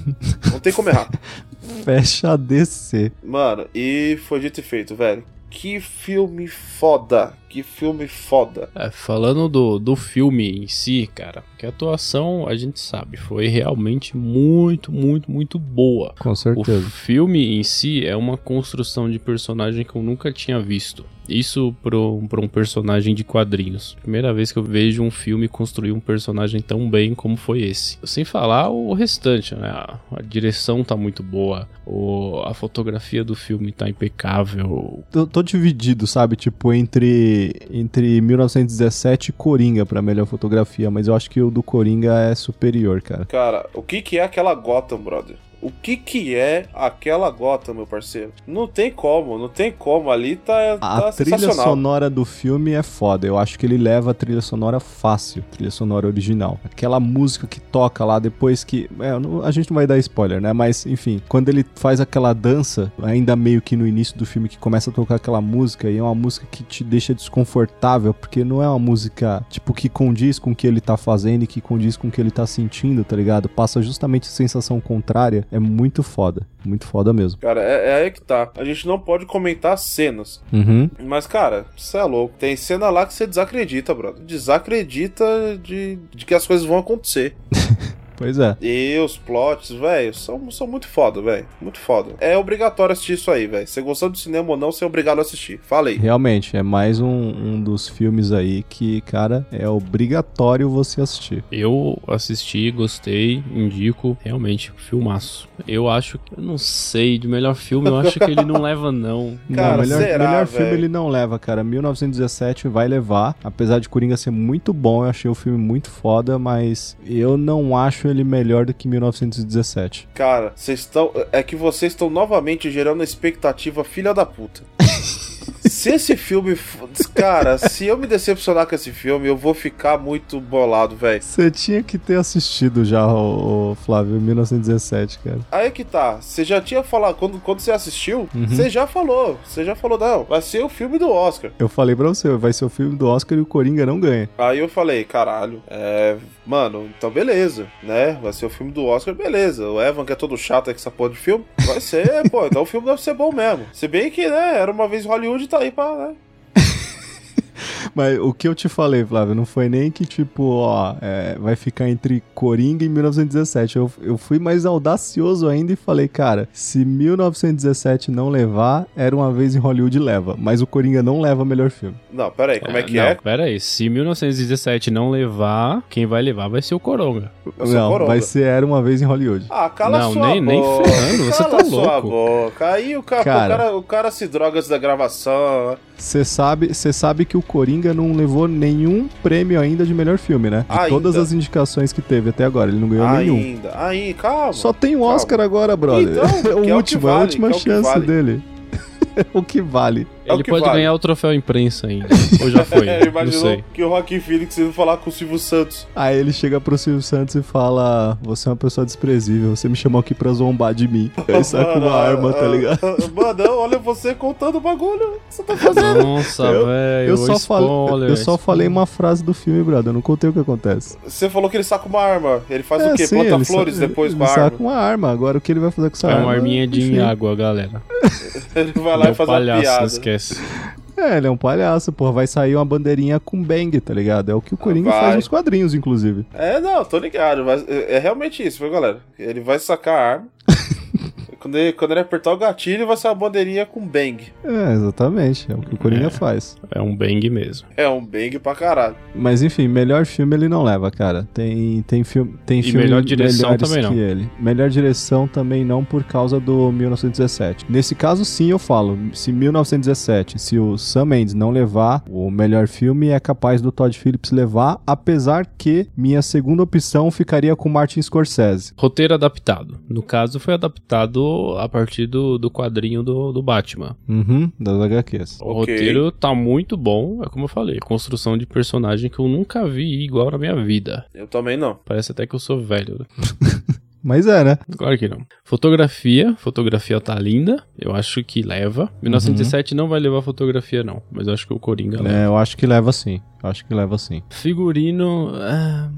Não tem como errar. Fecha DC. Mano, e foi dito e feito, velho. Que filme foda. Que filme foda. É, falando do, do filme em si, cara, que a atuação, a gente sabe, foi realmente muito, muito, muito boa. Com O certeza. filme em si é uma construção de personagem que eu nunca tinha visto. Isso para um personagem de quadrinhos. Primeira vez que eu vejo um filme construir um personagem tão bem como foi esse. Sem falar o restante, né? A, a direção tá muito boa, o, a fotografia do filme tá impecável. Tô, tô dividido, sabe? Tipo, entre, entre 1917 e Coringa pra melhor fotografia, mas eu acho que o do Coringa é superior, cara. Cara, o que que é aquela Gotham, brother? O que que é aquela Gotham, meu parceiro? Não tem como, não tem como. Ali tá, A tá trilha sonora do filme é foda. Eu acho que ele leva a trilha sonora fácil, trilha sonora original. Aquela música que toca lá depois que. é, não- a gente não vai dar spoiler, né? Mas, enfim, quando ele faz aquela dança, ainda meio que no início do filme, que começa a tocar aquela música, e é uma música que te deixa desconfortável, porque não é uma música, tipo, que condiz com o que ele tá fazendo e que condiz com o que ele tá sentindo, tá ligado? Passa justamente a sensação contrária. É muito foda. Muito foda mesmo. Cara, é, é aí que tá. A gente não pode comentar cenas. Uhum. Mas, cara, você é louco. Tem cena lá que você desacredita, brother. Desacredita de, de que as coisas vão acontecer. Pois é. E os plots, velho, são, são muito foda, velho. Muito foda. É obrigatório assistir isso aí, velho. Você gostou do cinema ou não, você é obrigado a assistir. Falei. Realmente, é mais um, um dos filmes aí que, cara, é obrigatório você assistir. Eu assisti, gostei, indico, realmente, filmaço. Eu acho que, eu não sei, de melhor filme, eu acho que ele não leva, não. Cara, não, melhor, será, melhor filme ele não leva, cara. 1917 vai levar. Apesar de Coringa ser muito bom, eu achei o filme muito foda, mas eu não acho ele melhor do que 1917. Cara, vocês estão. É que vocês estão novamente gerando expectativa filha da puta. Se esse filme. Cara, se eu me decepcionar com esse filme, eu vou ficar muito bolado, velho. Você tinha que ter assistido já, o, Flávio, 1917, cara. Aí que tá. Você já tinha falado. Quando, quando você assistiu, Uhum. você já falou. Você já falou, não, vai ser o filme do Oscar. Eu falei pra você, vai ser o filme do Oscar e o Coringa não ganha. Aí eu falei, caralho, é. Mano, então beleza, né? Vai ser o filme do Oscar, beleza. O Evan, que é todo chato aí com essa porra de filme, vai ser, pô, então o filme deve ser bom mesmo. Se bem que, né, era uma vez Hollywood tá aí pra, né? Mas o que eu te falei, Flávio, não foi nem que, tipo, ó, é, vai ficar entre Coringa e 1917. Eu, eu fui mais audacioso ainda e falei, cara, se 1917 não levar, era uma vez em Hollywood leva. Mas o Coringa não leva melhor filme. Não, pera aí, como é que não, é? Pera aí, se 1917 não levar, quem vai levar vai ser o Coronga. Não, Coronga. vai ser Era uma vez em Hollywood. Ah, cala Não, sua nem- nem boca. ferrando, você cala tá sua louco. boca. Aí o cara, Cara. O, cara, o cara se droga antes da gravação. Você sabe, você sabe que o Coringa não levou nenhum prêmio ainda de melhor filme, né? De Ainda. todas as indicações que teve até agora, ele não ganhou nenhum. Ainda, aí, calma. Só tem o Calma. Oscar agora, brother. Então, é o último, é a vale, última o que chance vale. dele. o que vale. É Ele pode vale. ganhar o troféu imprensa ainda. Ou já foi, não Imaginou sei. que o Rock Phoenix ia falar com o Silvio Santos. Aí ele chega pro Silvio Santos e fala: Você é uma pessoa desprezível, você me chamou aqui pra zombar de mim. Aí sai com uma arma, tá ligado? Mano, olha você contando o bagulho. O que você tá fazendo? Nossa, velho, Eu só, spoiler, falei, eu só spoiler. falei uma frase do filme, brother. Eu não contei o que acontece. Você falou que ele saca uma arma. Ele faz É, o quê? sim, Planta flores sa- depois ele com a saca arma. uma arma. Agora o que ele vai fazer com essa É arma? uma arminha de água, galera. Ele vai lá Meu e faz uma palhaço, piada. não É, ele é um palhaço, porra. Vai sair uma bandeirinha com bang, tá ligado? É o que o Coringa vai. faz nos quadrinhos, inclusive. É, não, tô ligado. Mas é é realmente isso, viu, galera? Ele vai sacar a arma. quando, ele, quando ele apertar o gatilho, vai ser uma bandeirinha com bang. É, exatamente. É o que o Coringa É. faz. É um bang mesmo. É um bang pra caralho. Mas enfim, melhor filme ele não leva, cara. Tem, tem filme. Tem E filme melhor direção melhores também não. que ele. Melhor direção também não por causa do 1917. Nesse caso, sim, eu falo. Se 1917, se o Sam Mendes não levar o melhor filme, é capaz do Todd Phillips levar, apesar que minha segunda opção ficaria com Martin Scorsese. Roteiro adaptado. No caso, foi adaptado do. a partir do, do quadrinho do, do Batman. Uhum, das HQs. O Ok. roteiro tá muito bom, é como eu falei, construção de personagem que eu nunca vi igual na minha vida. Eu também não. Parece até que eu sou velho. Mas é, né? Claro que não. Fotografia, fotografia tá linda, eu acho que leva. 1907 não vai levar fotografia não, mas eu acho que o Coringa leva. É, eu acho que leva sim. Eu acho que leva sim. Figurino, ah,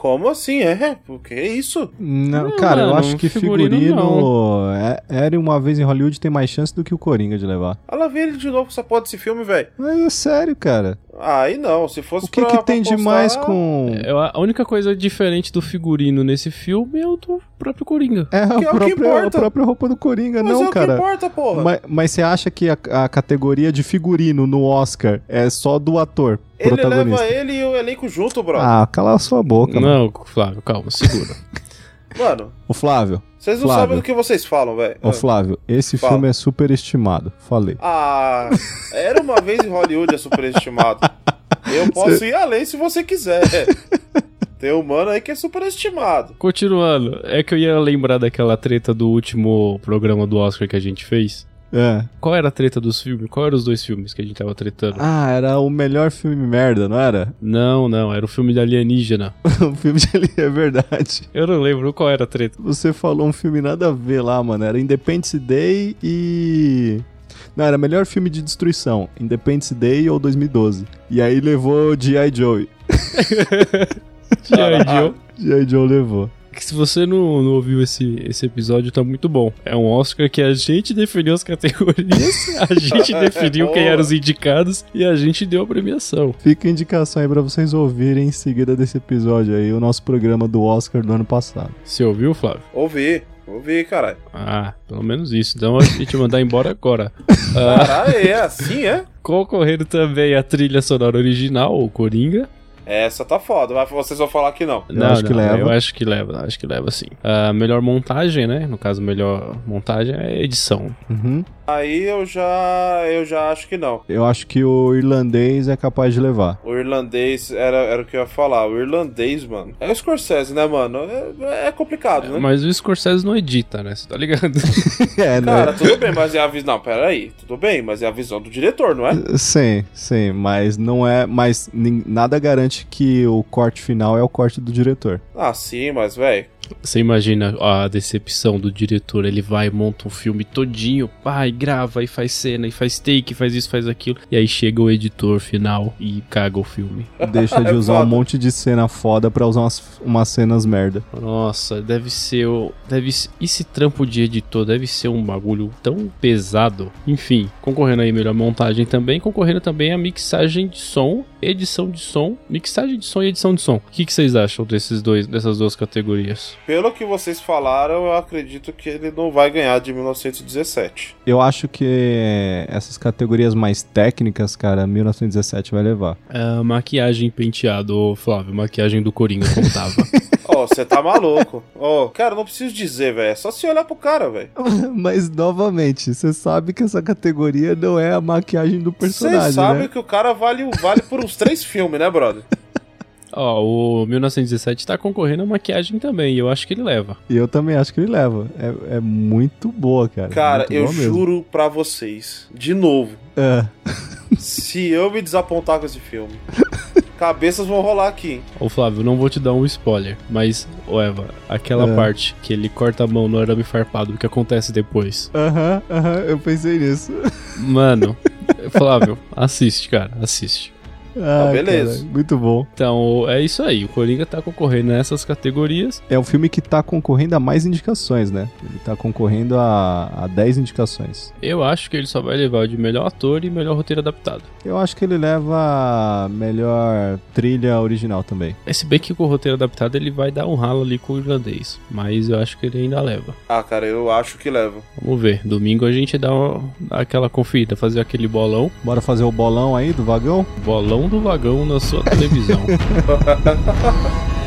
Como assim? É? O que é isso? Não, Não, cara, eu mano, acho que figurino, figurino, é, era uma vez em Hollywood tem mais chance do que o Coringa de levar. Ela vê ele de novo com essa porra desse filme, velho. Mas é sério, cara. Aí não, se fosse O que pra- que tem postar- demais com... eu- a única coisa diferente do figurino nesse filme é o do próprio Coringa. É a, Que é o que própria, importa. a própria roupa do Coringa, Mas não, é o cara. que importa, porra. Mas, mas você acha que a, a categoria de figurino no Oscar é só do ator Ele leva ele e o elenco junto, brother. Ah, cala a sua boca, mano. Não, Flávio, calma, segura. Mano, Ô Flávio, vocês não Flávio. sabem do que vocês falam, velho. ô Flávio, esse Fala. filme é superestimado. Falei. Ah, era uma vez em Hollywood é superestimado. Eu posso ir além se você quiser. Tem um mano aí que é superestimado. Continuando, é que eu ia lembrar daquela treta do último programa do Oscar que a gente fez. É. Qual era a treta dos filmes? Qual eram os dois filmes que a gente tava tretando? Ah, era o melhor filme merda, não era? Não, não, era o filme de alienígena. o filme de ali é verdade. Eu não lembro qual era a treta. Você falou um filme nada a ver lá, mano. Era Independence Day e. Não, era melhor filme de destruição. Independence Day ou 2012. E aí levou G.I. Joe. G.I. Joe. G.I. Joe levou. Que se você não, não ouviu esse, esse episódio, tá muito bom. É um Oscar que a gente definiu as categorias, a gente definiu quem eram os indicados e a gente deu a premiação. Fica a indicação aí pra vocês ouvirem em seguida desse episódio aí, o nosso programa do Oscar do ano passado. Você ouviu, Flávio? Ouvi, ouvi, caralho. Ah, pelo menos isso. Então a gente mandar embora agora. Ah, Caralho, é assim, é? concorrendo também a trilha sonora original, o Coringa. Essa tá foda, mas vocês vão falar que não. Eu acho que leva. Eu acho que leva, acho que leva sim. A melhor montagem, né? No caso, melhor montagem é edição. Uhum. Aí eu já eu já acho que não. Eu acho que o irlandês é capaz de levar. O irlandês era, era o que eu ia falar. O irlandês, mano. É o Scorsese, né, mano? É, é complicado, né? Mas o Scorsese não edita, né? Você tá ligado? é, né? Cara, tudo bem, mas é a visão. Não, pera aí. Tudo bem, mas é a visão do diretor, não é? Sim, sim, mas não é. Mas nada garante que o corte final é o corte do diretor. Ah, sim, mas, velho. Você imagina a decepção do diretor, ele vai e monta um filme todinho, pá, e grava, e faz cena, e faz take, faz isso, faz aquilo. E aí chega o editor final e caga o filme. Deixa de É usar um monte de cena foda pra usar umas, umas cenas merda. Nossa, deve ser o. Deve ser- Esse trampo de editor deve ser um bagulho tão pesado. Enfim, concorrendo aí melhor montagem também, concorrendo também a mixagem de som, edição de som, mixagem de som e edição de som. O que, que vocês acham desses dois, dessas duas categorias? Pelo que vocês falaram, eu acredito que ele não vai ganhar de 1917. Eu acho que essas categorias mais técnicas, cara, 1917 vai levar. Ah, maquiagem penteado, Flávio, maquiagem do Coringa como tava. Ó, você tá maluco. Ó, cara, não preciso dizer, velho. É só se olhar pro cara, velho. Mas, novamente, você sabe que essa categoria não é a maquiagem do personagem, Vocês sabem né? que o cara vale, vale por uns três filmes, né, brother? Ó, o 1917 tá concorrendo a maquiagem também, e eu acho que ele leva. E eu também acho que ele leva. É, é muito boa, cara. Cara, Muito eu mesmo. juro pra vocês, de novo, É. se eu me desapontar com esse filme, cabeças vão rolar aqui? Ô Flávio, não vou te dar um spoiler, mas, ô Eva, aquela É. parte que ele corta a mão no arame farpado, o que acontece depois? Aham, aham, eu pensei nisso. Mano, Flávio, assiste, cara, assiste. Ah, beleza. cara, muito bom. Então, é isso aí, o Coringa tá concorrendo nessas categorias. É um filme que tá concorrendo a mais indicações, né? Ele tá concorrendo a, a 10 indicações. Eu acho que ele só vai levar o de melhor ator e melhor roteiro adaptado. Eu acho que ele leva a melhor trilha original também. É, Se bem que com o roteiro adaptado ele vai dar um ralo ali com o irlandês, mas eu acho que ele ainda leva. Ah, cara, eu acho que leva. Vamos ver, domingo a gente dá, uma- dá aquela conferida, fazer aquele bolão, Bora fazer o bolão aí do vagão? bolão do vagão na sua televisão.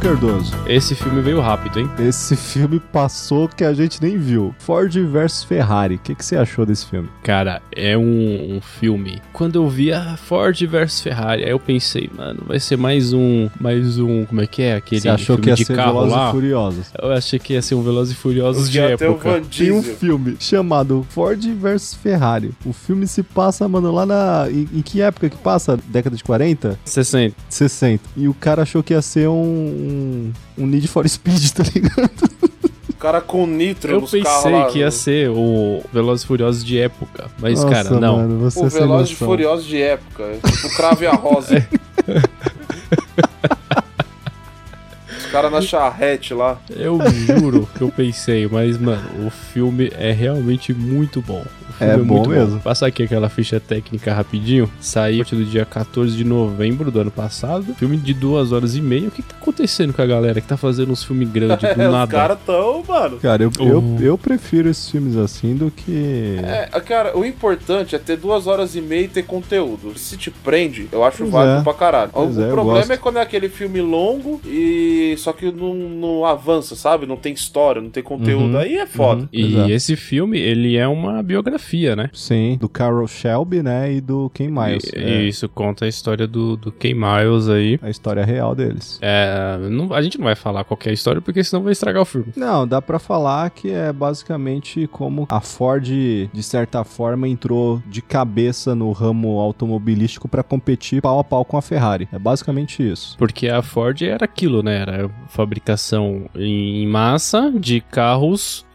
Cardoso? Esse filme veio rápido, hein? Esse filme passou que a gente nem viu. Ford versus Ferrari. O que, que você achou desse filme? Cara, é um, um filme. Quando eu vi a Ford versus Ferrari, aí eu pensei, mano, vai ser mais um. Mais um. Como é que é? Aquele Você achou filme que ia de ser carro Velozes lá. e Furiosos? Eu achei que ia ser um Velozes e Furiosos de época. Tem um filme chamado Ford versus Ferrari. O filme se passa, mano, lá na. Em, em que época que passa? Década de 40? 60. 60. E o cara achou que ia ser um. Um, um Need for Speed, tá ligado? O cara com nitro Eu nos carros pensei lá. que ia ser o Velozes e Furiosos de época. Mas, Nossa, cara, não. Mano, você O Velozes e. Furiosos de época. O Crave a Rosa. Caras na charrete lá. Eu juro que eu pensei, mas, mano, o filme é realmente muito bom. O filme É bom muito mesmo. Passar aqui aquela ficha técnica rapidinho. Saiu a partir do dia 14 de novembro do ano passado. Filme de duas horas e meia. O que, que tá acontecendo com a galera que tá fazendo uns filmes grandes do É, os nada? caras tão, mano. Cara, eu, eu, Oh. eu prefiro esses filmes assim do que. É, cara, o importante é ter duas horas e meia e ter conteúdo. Se te prende, eu acho Pois válido é. pra caralho. Pois o é, problema é quando é aquele filme longo e só que não, não avança, sabe? Não tem história, não tem conteúdo. Uhum, Aí é foda. uhum. E Exato. esse filme, ele é uma biografia, né? Sim, do Carol Shelby, né? E do Ken Miles. E, É, Isso conta a história do, do Kay Miles aí. a história real deles. É, não- a gente não vai falar qualquer história porque senão vai estragar o filme. Não, dá pra falar que é basicamente como a Ford, de certa forma, entrou de cabeça no ramo automobilístico pra competir pau a pau com a Ferrari. É basicamente isso. Porque a Ford era aquilo, né? Era fabricação em massa de carros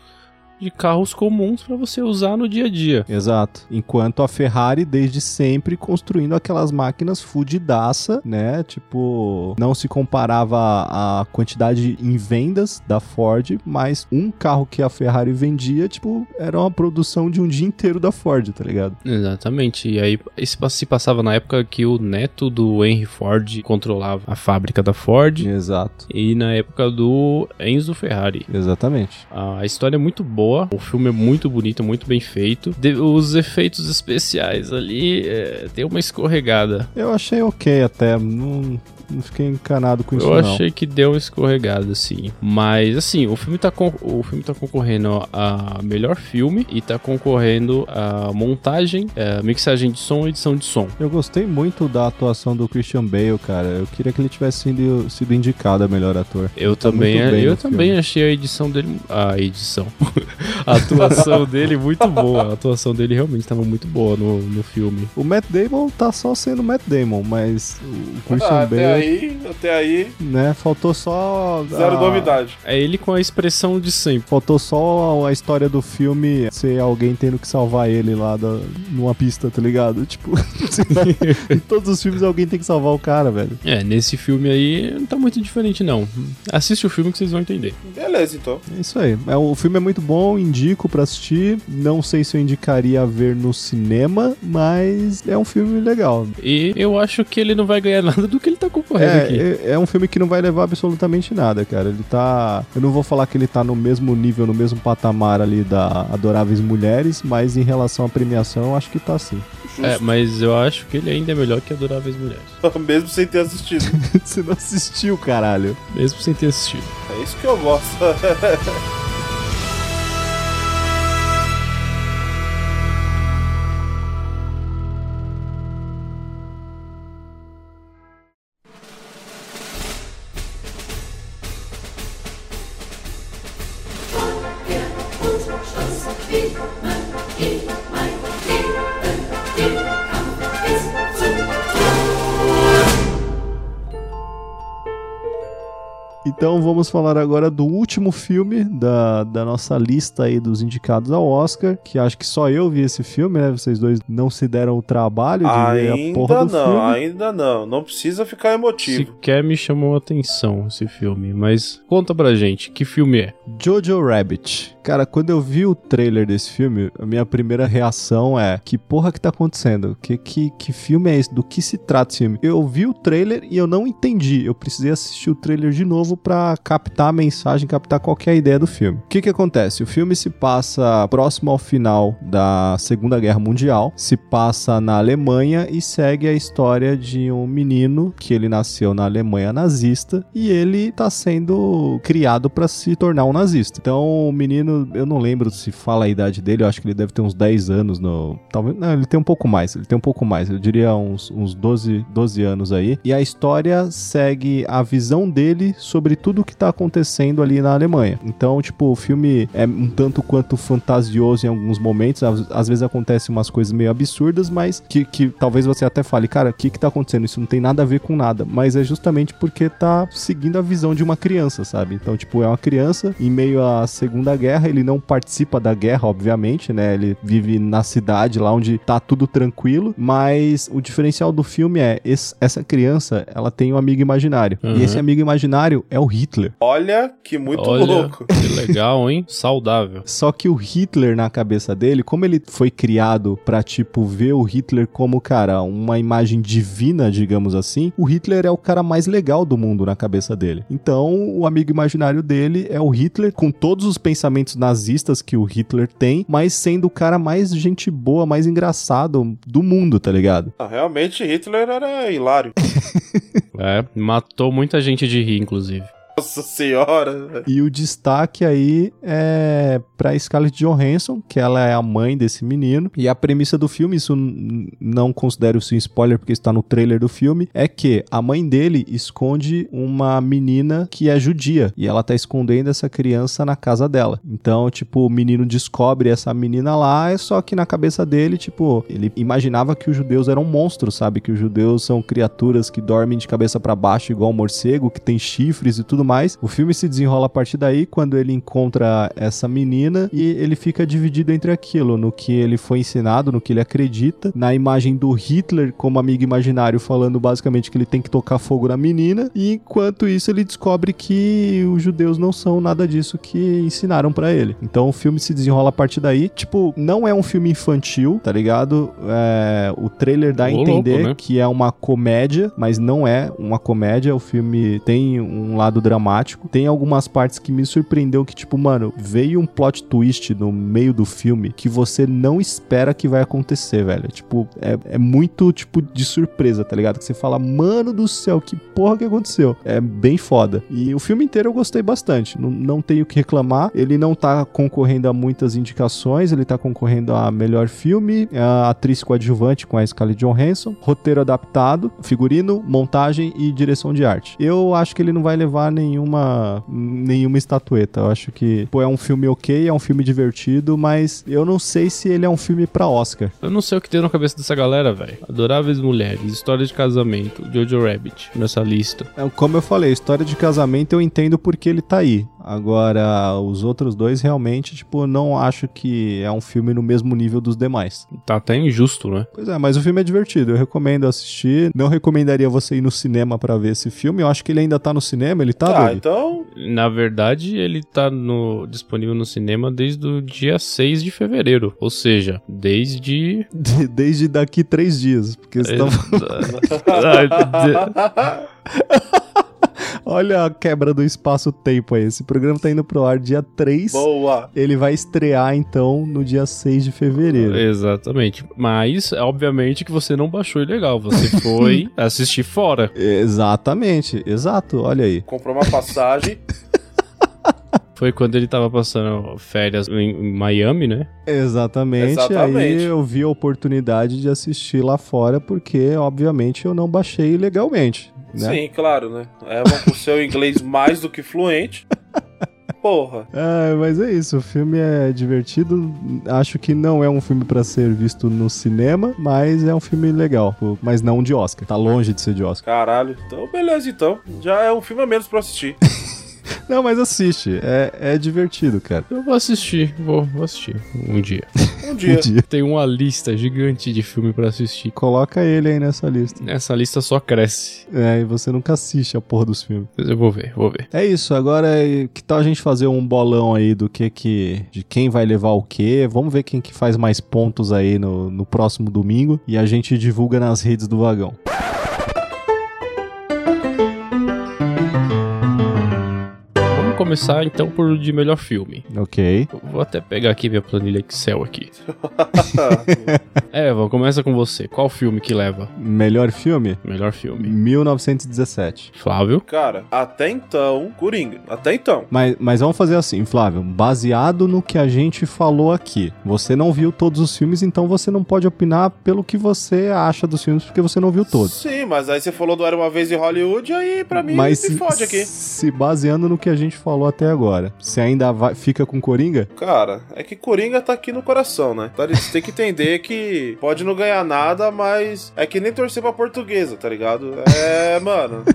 de carros comuns pra você usar no dia a dia. Exato. Enquanto a Ferrari, desde sempre, construindo aquelas máquinas fudidaça, né? Tipo, não se comparava a quantidade em vendas da Ford, mas um carro que a Ferrari vendia, tipo, era uma produção de um dia inteiro da Ford, tá ligado? Exatamente. E aí esse se passava na época que o neto do Henry Ford controlava a fábrica da Ford Exato. e na época do Enzo Ferrari. Exatamente. A história é muito boa, o filme é muito bonito, muito bem feito. De- os efeitos especiais ali é, uma escorregada. Eu achei ok até, não, não fiquei encanado com isso Eu não. achei que deu uma escorregada, assim. Mas, assim, o filme, tá con- o filme tá concorrendo a melhor filme e tá concorrendo a montagem, é, mixagem de som e edição de som. Eu gostei muito da atuação do Christian Bale, cara. Eu queria que ele tivesse sido, sido indicado a melhor ator. Eu Tá também, bem eu também filme. achei a edição dele. A edição. a atuação dele muito boa. A atuação dele realmente estava muito boa no, no filme. O Matt Damon tá só sendo Matt Damon, mas o Christian Ah, Bale, aí, até aí, né, faltou só... zero a- novidade. É ele com a expressão de sempre. Faltou só a história do filme ser alguém tendo que salvar ele lá da, numa pista, tá ligado? Tipo, em todos os filmes alguém tem que salvar o cara, velho. É, nesse filme aí não tá muito diferente, não. Assiste o filme que vocês vão entender. Beleza, então. É isso aí. É, o filme é muito bom, indico pra assistir. Não sei se eu indicaria a ver no cinema, mas é um filme legal. E eu acho que ele não vai ganhar nada do que ele tá concorrendo aqui. É, é, é um filme que não vai levar absolutamente nada, cara. Ele tá. Eu não vou falar que ele tá no mesmo nível, no mesmo patamar ali da Adoráveis Mulheres, mas em relação à premiação, eu acho que tá sim. É, mas eu acho que ele ainda é melhor que Adoráveis Mulheres. Mesmo sem ter assistido. Você não assistiu, caralho. Mesmo sem ter assistido. É isso que eu gosto. Então vamos falar agora do último filme da, da nossa lista aí dos indicados ao Oscar, que acho que só eu vi esse filme, né? Vocês dois não se deram o trabalho de ver a porra Ainda do não, filme. ainda não. Não precisa ficar emotivo. Sequer me chamou a atenção esse filme. Mas conta pra gente, que filme é? Jojo Rabbit. Cara, quando eu vi o trailer desse filme, a minha primeira reação é: que porra que tá acontecendo? Que, que, que filme é esse? Do que se trata esse filme? Eu vi o trailer e eu não entendi. Eu precisei assistir o trailer de novo pra captar a mensagem, captar qualquer ideia do filme. O que que acontece? O filme se passa próximo ao final da Segunda Guerra Mundial, se passa na Alemanha e segue a história de um menino que ele nasceu na Alemanha nazista e ele tá sendo criado para se tornar um nazista. Então, o menino, eu não lembro se fala a idade dele, eu acho que ele deve ter uns 10 anos no, talvez, não, ele tem um pouco mais, ele tem um pouco mais, eu diria uns, uns 12, 12 anos aí. E a história segue a visão dele sobre tudo o que tá acontecendo ali na Alemanha. Então, tipo, o filme é um tanto quanto fantasioso em alguns momentos, às, às vezes acontecem umas coisas meio absurdas, mas que, que talvez você até fale, cara, o que que tá acontecendo? Isso não tem nada a ver com nada, mas é justamente porque tá seguindo a visão de uma criança, sabe? Então, tipo, é uma criança em meio à Segunda Guerra, ele não participa da guerra, obviamente, né? Ele vive na cidade lá onde tá tudo tranquilo, mas o diferencial do filme é esse, essa criança, ela tem um amigo imaginário. Uhum. E esse amigo imaginário é o Hitler. Olha que muito Olha, louco. que legal, hein? Saudável. Só que o Hitler na cabeça dele, como ele foi criado pra, tipo, ver o Hitler como, cara, uma imagem divina, digamos assim, o Hitler é o cara mais legal do mundo na cabeça dele. Então, o amigo imaginário dele é o Hitler, com todos os pensamentos nazistas que o Hitler tem, mas sendo o cara mais gente boa, mais engraçado do mundo, tá ligado? Ah, realmente, Hitler era hilário. É, matou muita gente de rir, inclusive. Nossa senhora. E o destaque aí é pra Scarlett Johansson, que ela é a mãe desse menino. E a premissa do filme, isso não considero isso um spoiler porque está no trailer do filme, é que a mãe dele esconde uma menina que é judia e ela tá escondendo essa criança na casa dela. Então, tipo, o menino descobre essa menina lá, é só que na cabeça dele, tipo, ele imaginava que os judeus eram monstros, sabe? Que os judeus são criaturas que dormem de cabeça pra baixo igual um morcego, que tem chifres e tudo mais. O filme se desenrola a partir daí quando ele encontra essa menina e ele fica dividido entre aquilo, no que ele foi ensinado, no que ele acredita, na imagem do Hitler como amigo imaginário falando basicamente que ele tem que tocar fogo na menina, e enquanto isso ele descobre que os judeus não são nada disso que ensinaram pra ele. Então o filme se desenrola a partir daí. Tipo, não é um filme infantil, tá ligado? É, o trailer dá a Ô, louco, entender né? que é uma comédia, mas não é uma comédia. O filme tem um lado dramático. Tem algumas partes que me surpreendeu que, tipo, mano, veio um plot twist no meio do filme que você não espera que vai acontecer, velho. Tipo, é, é muito, tipo, de surpresa, tá ligado? Que você fala, mano do céu, que porra que aconteceu? É bem foda. E o filme inteiro eu gostei bastante. Não, não tenho o que reclamar. Ele não tá concorrendo a muitas indicações, ele tá concorrendo a melhor filme, a atriz coadjuvante com a Scarlett Johansson, roteiro adaptado, figurino, montagem e direção de arte. Eu acho que ele não vai levar nenhuma nenhuma estatueta. Eu acho que pô, é um filme ok, é um filme divertido, mas eu não sei se ele é um filme pra Oscar. Eu não sei o que tem na cabeça dessa galera, velho. Adoráveis Mulheres, História de Casamento, Jojo Rabbit, nessa lista. É, Como eu falei, história de casamento eu entendo porque ele tá aí. Agora, os outros dois realmente, tipo, não acho que é um filme no mesmo nível dos demais. Tá até injusto, né? Pois é, mas o filme é divertido, eu recomendo assistir. Não recomendaria você ir no cinema pra ver esse filme. Eu acho que ele ainda tá no cinema, ele tá, Ah, Doug? então. Na verdade, ele tá no, disponível no cinema desde o dia 6 de fevereiro. Ou seja, desde. De- Desde daqui três dias. Porque você tá- Ah, Olha a quebra do espaço-tempo aí. Esse programa tá indo pro ar dia 3. Boa. Ele vai estrear, então, no dia 6 de fevereiro. Exatamente. Mas, obviamente, que você não baixou ilegal. Você foi assistir fora. Exatamente, exato, olha aí. Comprou uma passagem. Foi quando ele tava passando férias em Miami, né? Exatamente, Exatamente. aí eu vi a oportunidade de assistir lá fora, porque, obviamente, eu não baixei ilegalmente, né? Sim, claro, né? Eva com seu inglês mais do que fluente. Porra. É, mas é isso, o filme é divertido, acho que não é um filme pra ser visto no cinema, mas é um filme legal, mas não de Oscar, tá longe de ser de Oscar. Caralho. Então, beleza, então. Já é um filme a menos pra assistir. Não, mas assiste, é, é divertido, cara. Eu vou assistir, vou, vou assistir um dia. Um dia. Um dia. Tem uma lista gigante de filme pra assistir. Coloca ele aí nessa lista. Essa lista só cresce. É, e você nunca assiste a porra dos filmes. Eu vou ver, vou ver. É isso, agora é- que tal a gente fazer um bolão aí do que que. de quem vai levar o quê? Vamos ver quem que faz mais pontos aí no, no próximo domingo e a gente divulga nas redes do vagão. Vamos começar então por de melhor filme. Ok. Eu vou até pegar aqui minha planilha Excel aqui. Eva, começa com você. Qual filme que leva? Melhor filme? Melhor filme. 1917. Flávio? Cara, até então, Coringa. Até então. Mas, mas vamos fazer assim, Flávio. Baseado no que a gente falou aqui. Você não viu todos os filmes, então você não pode opinar pelo que você acha dos filmes, porque você não viu todos. Sim, mas aí você falou do Era Uma Vez em Hollywood, aí pra mim Mas se fode aqui. se baseando no que a gente falou até agora, você ainda vai- fica com Coringa? Cara, é que Coringa tá aqui no coração, né? Então você tem que entender que pode não ganhar nada, mas é que nem torcer pra portuguesa, tá ligado? É, mano.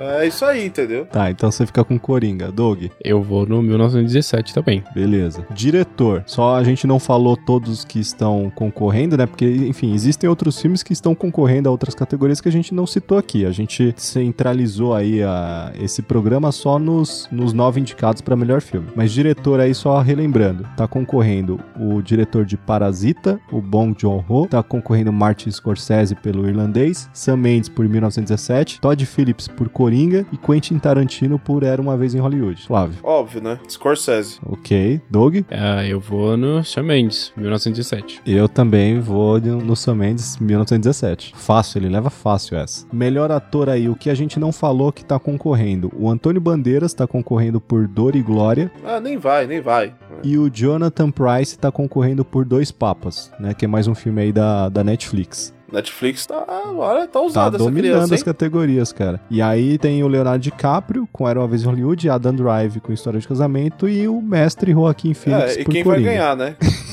É isso aí, entendeu? Tá, então você fica com Coringa. Doug, Eu vou no 1917 também. beleza. Diretor, só a gente não falou todos que estão concorrendo, né? Porque, enfim, existem outros filmes que estão concorrendo a outras categorias que a gente não citou aqui. A gente centralizou aí a, esse programa só nos, nos nove indicados para melhor filme. Mas diretor aí, só relembrando, tá concorrendo o diretor de Parasita, o Bong Joon-ho, tá concorrendo Martin Scorsese pelo Irlandês, Sam Mendes por 1917, Todd Phillips por Coringa e Quentin Tarantino por Era Uma Vez em Hollywood. Flávio. Óbvio, né? Scorsese. Ok. Doug? Ah, eu vou no Shawn Mendes, 1917. Eu também vou no Sam Mendes 1917. Fácil, ele leva fácil essa. Melhor ator aí, o que a gente não falou que tá concorrendo. O Antônio Bandeiras tá concorrendo por Dor e Glória. Ah, nem vai, nem vai. E o Jonathan Price tá concorrendo por Dois Papas, né? Que é mais um filme aí da, da Netflix. Netflix tá, olha, tá Tá usada essa dominando criança, as categorias, cara. E aí tem o Leonardo DiCaprio com Era Uma Vez em Hollywood, Adam Drive com História de Casamento e o mestre Joaquim Phoenix É, e por quem vai Coringa. ganhar, né?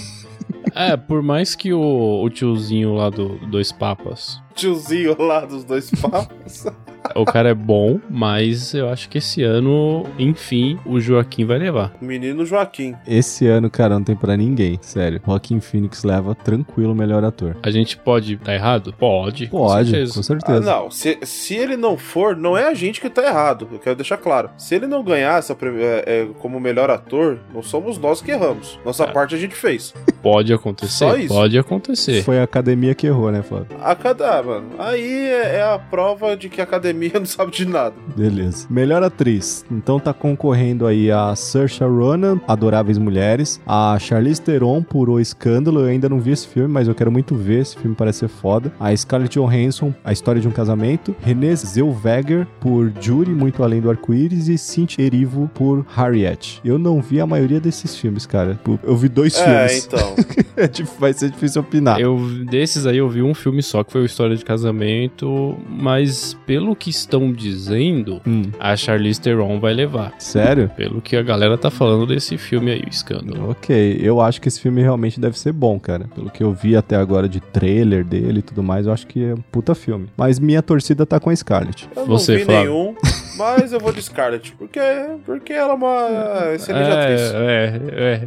É, por mais que o, o tiozinho lá do Dois Papas, Tiozinho lá dos dois papos. o cara é bom, mas eu acho que esse ano, enfim, o Joaquim vai levar. Menino Joaquim. Esse ano, cara, não tem pra ninguém, sério. Joaquim Phoenix leva tranquilo o melhor ator. A gente pode estar errado? Pode. com Pode, certeza. com Ah, certeza. não, se, se ele não for, não é a gente que tá errado. Eu quero deixar claro. Se ele não ganhar essa, é, é, como melhor ator, não somos nós que erramos. Nossa É. parte a gente fez. Pode acontecer? Só isso. Pode acontecer. Foi a academia que errou, né, Flávio? A cada, mano. Aí é, é a prova de que a academia não sabe de nada. Beleza. Melhor atriz. Então tá concorrendo aí a Saoirse Ronan, Adoráveis Mulheres, a Charlize Theron por O Escândalo. Eu ainda não vi esse filme, mas eu quero muito ver. Esse filme parece ser foda. A Scarlett Johansson, A História de um Casamento. Renée Zellweger por Jury, Muito Além do Arco-Íris. E Cynthia Erivo por Harriet. Eu não vi a maioria desses filmes, cara. Eu vi dois É, filmes. então. É dif- Vai ser difícil opinar. Eu, desses aí eu vi um filme só, que foi o História de Casamento, mas pelo que estão dizendo, Hum, a Charlize Theron vai levar. sério? Pelo que a galera tá falando desse filme aí, o Escândalo. Ok, eu acho que esse filme realmente deve ser bom, cara. Pelo que eu vi até agora de trailer dele e tudo mais, eu acho que é um puta filme. Mas minha torcida tá com a Scarlett. Eu Você, não vi Flávio. nenhum, mas eu vou de Scarlett. Porque, porque ela é uma excelente atriz. É,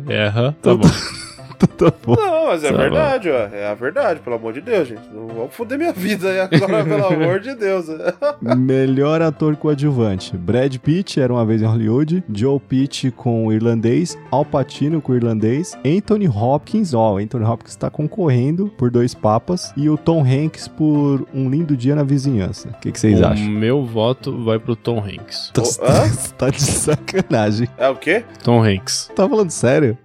é, é, é, aham, tá bom. tá bom. Não, mas é Tá verdade, ó. É a verdade, pelo amor de Deus, gente. Não vamos foder minha vida aí agora, pelo amor de Deus. Melhor ator coadjuvante: Brad Pitt, era uma vez em Hollywood. Joe Pitt com o irlandês. Al Pacino com o irlandês. Anthony Hopkins, ó, o Anthony Hopkins tá concorrendo por dois papas. E o Tom Hanks por Um Lindo Dia na Vizinhança. O que, que vocês o acham? meu voto vai pro Tom Hanks. Tá, O- hã? tá de sacanagem. É o quê? Tom Hanks. Tá falando sério,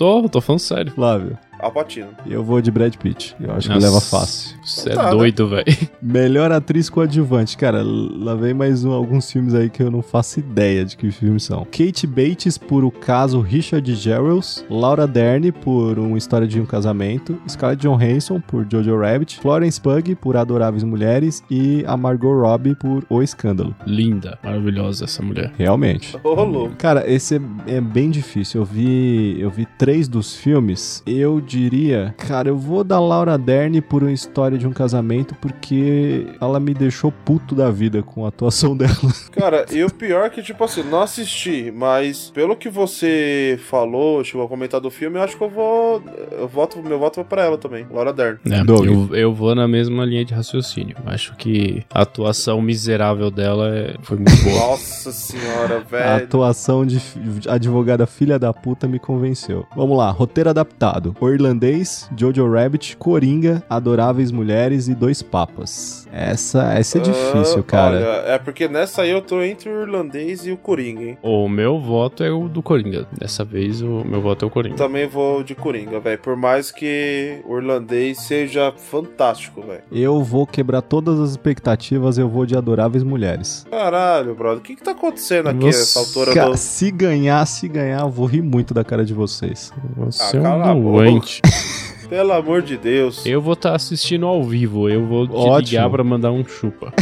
Tô, tô falando sério. Flávio? Alpatino. Eu vou de Brad Pitt. Eu acho que Nossa, leva fácil. Você é Tá, né? doido, velho. Melhor atriz coadjuvante. Cara, lá vem mais um- alguns filmes aí que eu não faço ideia de que filmes são. Kate Bates por O Caso Richard Gerals. Laura Dern por Uma História de um Casamento. Scarlett Johansson por Jojo Rabbit. Florence Pugh por Adoráveis Mulheres. E a Margot Robbie por O Escândalo. Linda, maravilhosa essa mulher. Realmente. Ô, louco. Cara, esse é, é bem difícil. Eu vi, eu vi três dos filmes. Eu diria? Cara, eu vou dar Laura Dern por uma história de um casamento porque ela me deixou puto da vida com a atuação dela. Cara, e o pior é que, tipo assim, não assisti, mas pelo que você falou, chegou a comentar do filme, eu acho que eu vou. Eu voto, meu voto vai pra ela também, Laura Dern. É, eu, eu vou na mesma linha de raciocínio. Acho que a atuação miserável dela é- foi muito boa. Nossa senhora, A velho. atuação de advogada filha da puta me convenceu. Vamos lá, roteiro adaptado. O irlandês, Jojo Rabbit, Coringa, Adoráveis Mulheres e Dois Papas. Essa, essa é difícil, Ah, cara. Olha, é porque nessa aí eu tô entre o irlandês e o Coringa, hein? o meu voto é o do Coringa. Dessa vez o meu voto é o Coringa. Também vou de Coringa, velho. Por mais que o irlandês seja fantástico, velho. Eu vou quebrar todas as expectativas, eu vou de Adoráveis Mulheres. Caralho, brother. O que que tá acontecendo aqui nessa altura Ca- do. Se ganhar, se ganhar, eu vou rir muito da cara de vocês. Você Ah, é um boca. Doente. Pelo amor de Deus. Eu vou estar assistindo ao vivo. Eu vou te Ótimo. ligar pra mandar um chupa.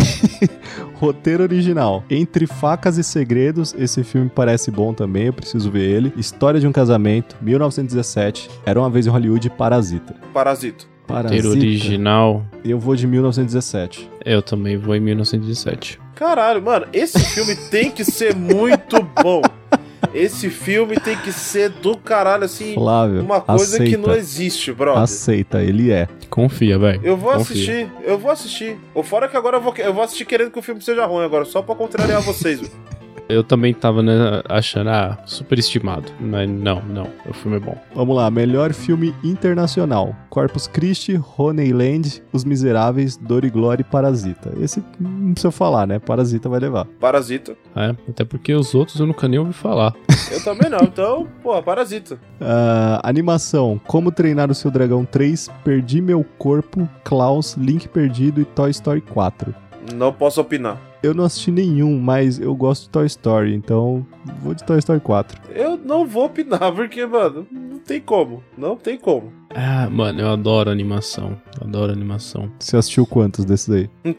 Roteiro original. Entre Facas e Segredos, esse filme parece bom também, eu preciso ver ele. História de um casamento, 1917. Era uma vez em Hollywood, Parasita. Parasito. Parasita. Roteiro original. Eu vou de 1917. Eu também vou em 1917. Caralho, mano, esse filme tem que ser muito bom. Esse filme tem que ser do caralho, assim. Flávio, Uma coisa aceita. que não existe, brother. Aceita, ele é. Confia, velho. Eu vou Confia. assistir, eu vou assistir. O fora é que agora eu vou, eu vou assistir querendo que o filme seja ruim agora, só pra contrariar vocês. velho. Eu também tava né, achando, ah, superestimado. Mas não, não. O filme é bom. Vamos lá, melhor filme internacional. Corpus Christi, Honeyland, Os Miseráveis, Dor e Glória e Parasita. Esse não precisa falar, né? Parasita vai levar. Parasita. É, até porque os outros eu nunca nem ouvi falar. Eu também não, então, pô, Parasita. Ah, animação: Como Treinar o Seu Dragão 3, Perdi Meu Corpo, Klaus, Link Perdido e Toy Story 4. Não posso opinar. Eu não assisti nenhum, mas eu gosto de Toy Story, então vou de Toy Story 4. Eu não vou opinar, porque, mano, não tem como. Não tem como. Ah, mano, eu adoro animação. Eu adoro animação. Você assistiu quantos desses aí?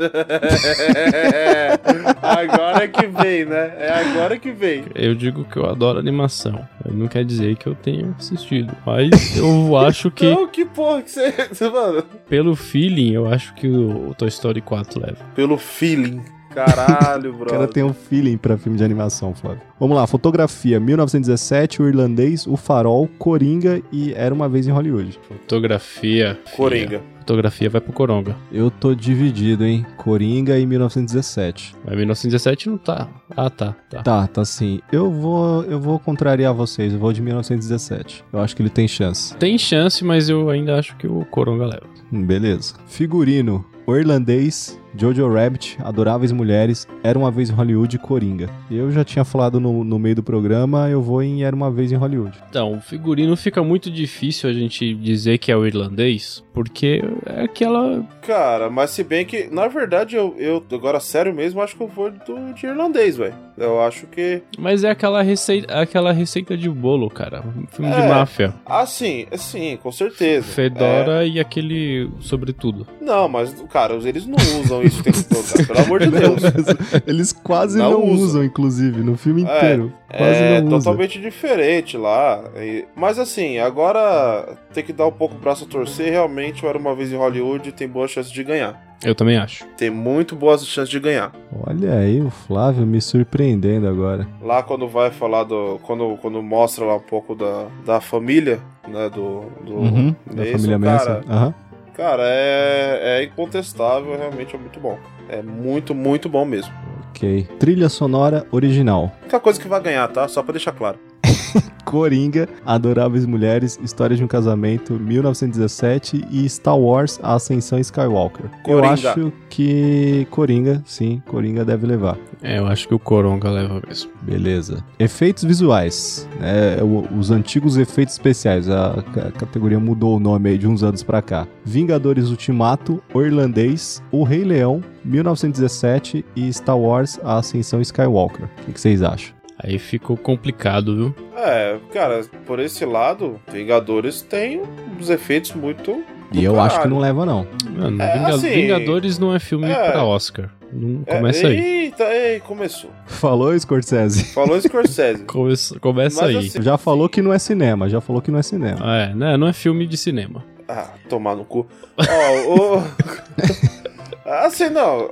agora que vem, né? É agora que vem. Eu digo que eu adoro animação. Não quer dizer que eu tenha assistido. Mas eu acho que, Então, que porra que você. Mano, pelo feeling, eu acho que o Toy Story 4 leva. pelo feeling. Caralho, O brother. cara tem um feeling pra filme de animação, Flávio. Vamos lá, fotografia: 1917, O Irlandês, O Farol, Coringa e Era uma Vez em Hollywood. Fotografia. Coringa. Fotografia vai pro Coronga. Eu tô dividido, hein? Coringa e 1917. Mas 1917 não tá. Ah, tá. Tá. Tá, tá sim. Eu vou, eu vou contrariar vocês. Eu vou de 1917. Eu acho que ele tem chance. Tem chance, mas eu ainda acho que o Coronga leva. Hum, Beleza. Figurino: O Irlandês, Jojo Rabbit, Adoráveis Mulheres, Era uma Vez em Hollywood e Coringa. Eu já tinha falado no, no meio do programa, eu vou em Era uma Vez em Hollywood. Então, o figurino fica muito difícil a gente dizer que é o irlandês, porque é aquela. Cara, mas se bem que, na verdade, eu, eu agora sério mesmo, acho que eu vou do, de irlandês, velho. Eu acho que. Mas é aquela receita, aquela receita de bolo, cara. Um filme de É. máfia. Ah, sim, sim, com certeza. Fedora e aquele sobretudo. É. Não, mas, cara, eles não usam isso o tempo todo, cara, pelo amor de Deus. Eles quase Não não, usam. usam, inclusive, no filme É, inteiro. Quase É não usam. totalmente diferente lá. Mas assim, agora tem que dar um pouco o braço a torcer. Realmente, o Era Uma Vez em Hollywood tem boa chance de ganhar. Eu também acho. Tem muito boas chances de ganhar. Olha aí o Flávio me surpreendendo agora. Lá quando vai falar do. Quando, quando mostra lá um pouco da, da família, né? Do. do Uhum, da Mason, família cara, Manson. Aham. Cara, é, é incontestável, realmente é muito bom. É muito, muito bom mesmo. Ok. Trilha sonora original. A única coisa que vai ganhar, tá? Só pra deixar claro. Coringa, Adoráveis Mulheres, História de um Casamento, 1917 e Star Wars, A Ascensão Skywalker. Eu Coringa. acho que Coringa, sim, Coringa deve levar. É, eu acho que o Coronga leva mesmo. Beleza. Efeitos visuais. É, o- os antigos efeitos especiais. A, ca- categoria mudou o nome aí de uns anos pra cá. Vingadores Ultimato, O Irlandês, O Rei Leão, 1917 e Star Wars, A Ascensão Skywalker. O que vocês acham? Aí ficou complicado, viu? É, cara, por esse lado, Vingadores tem uns efeitos muito E eu acho que não leva, não. Mano, É, Vinga- assim, Vingadores não é filme é. pra Oscar. Não É, começa aí. Eita, ei, começou. Falou, Scorsese? Falou Scorsese. Começa, começa Mas aí. assim- Já falou que não é cinema, já falou que não é cinema. É, né? Não é filme de cinema. Ah, tomar no cu. Ó, o. assim, não.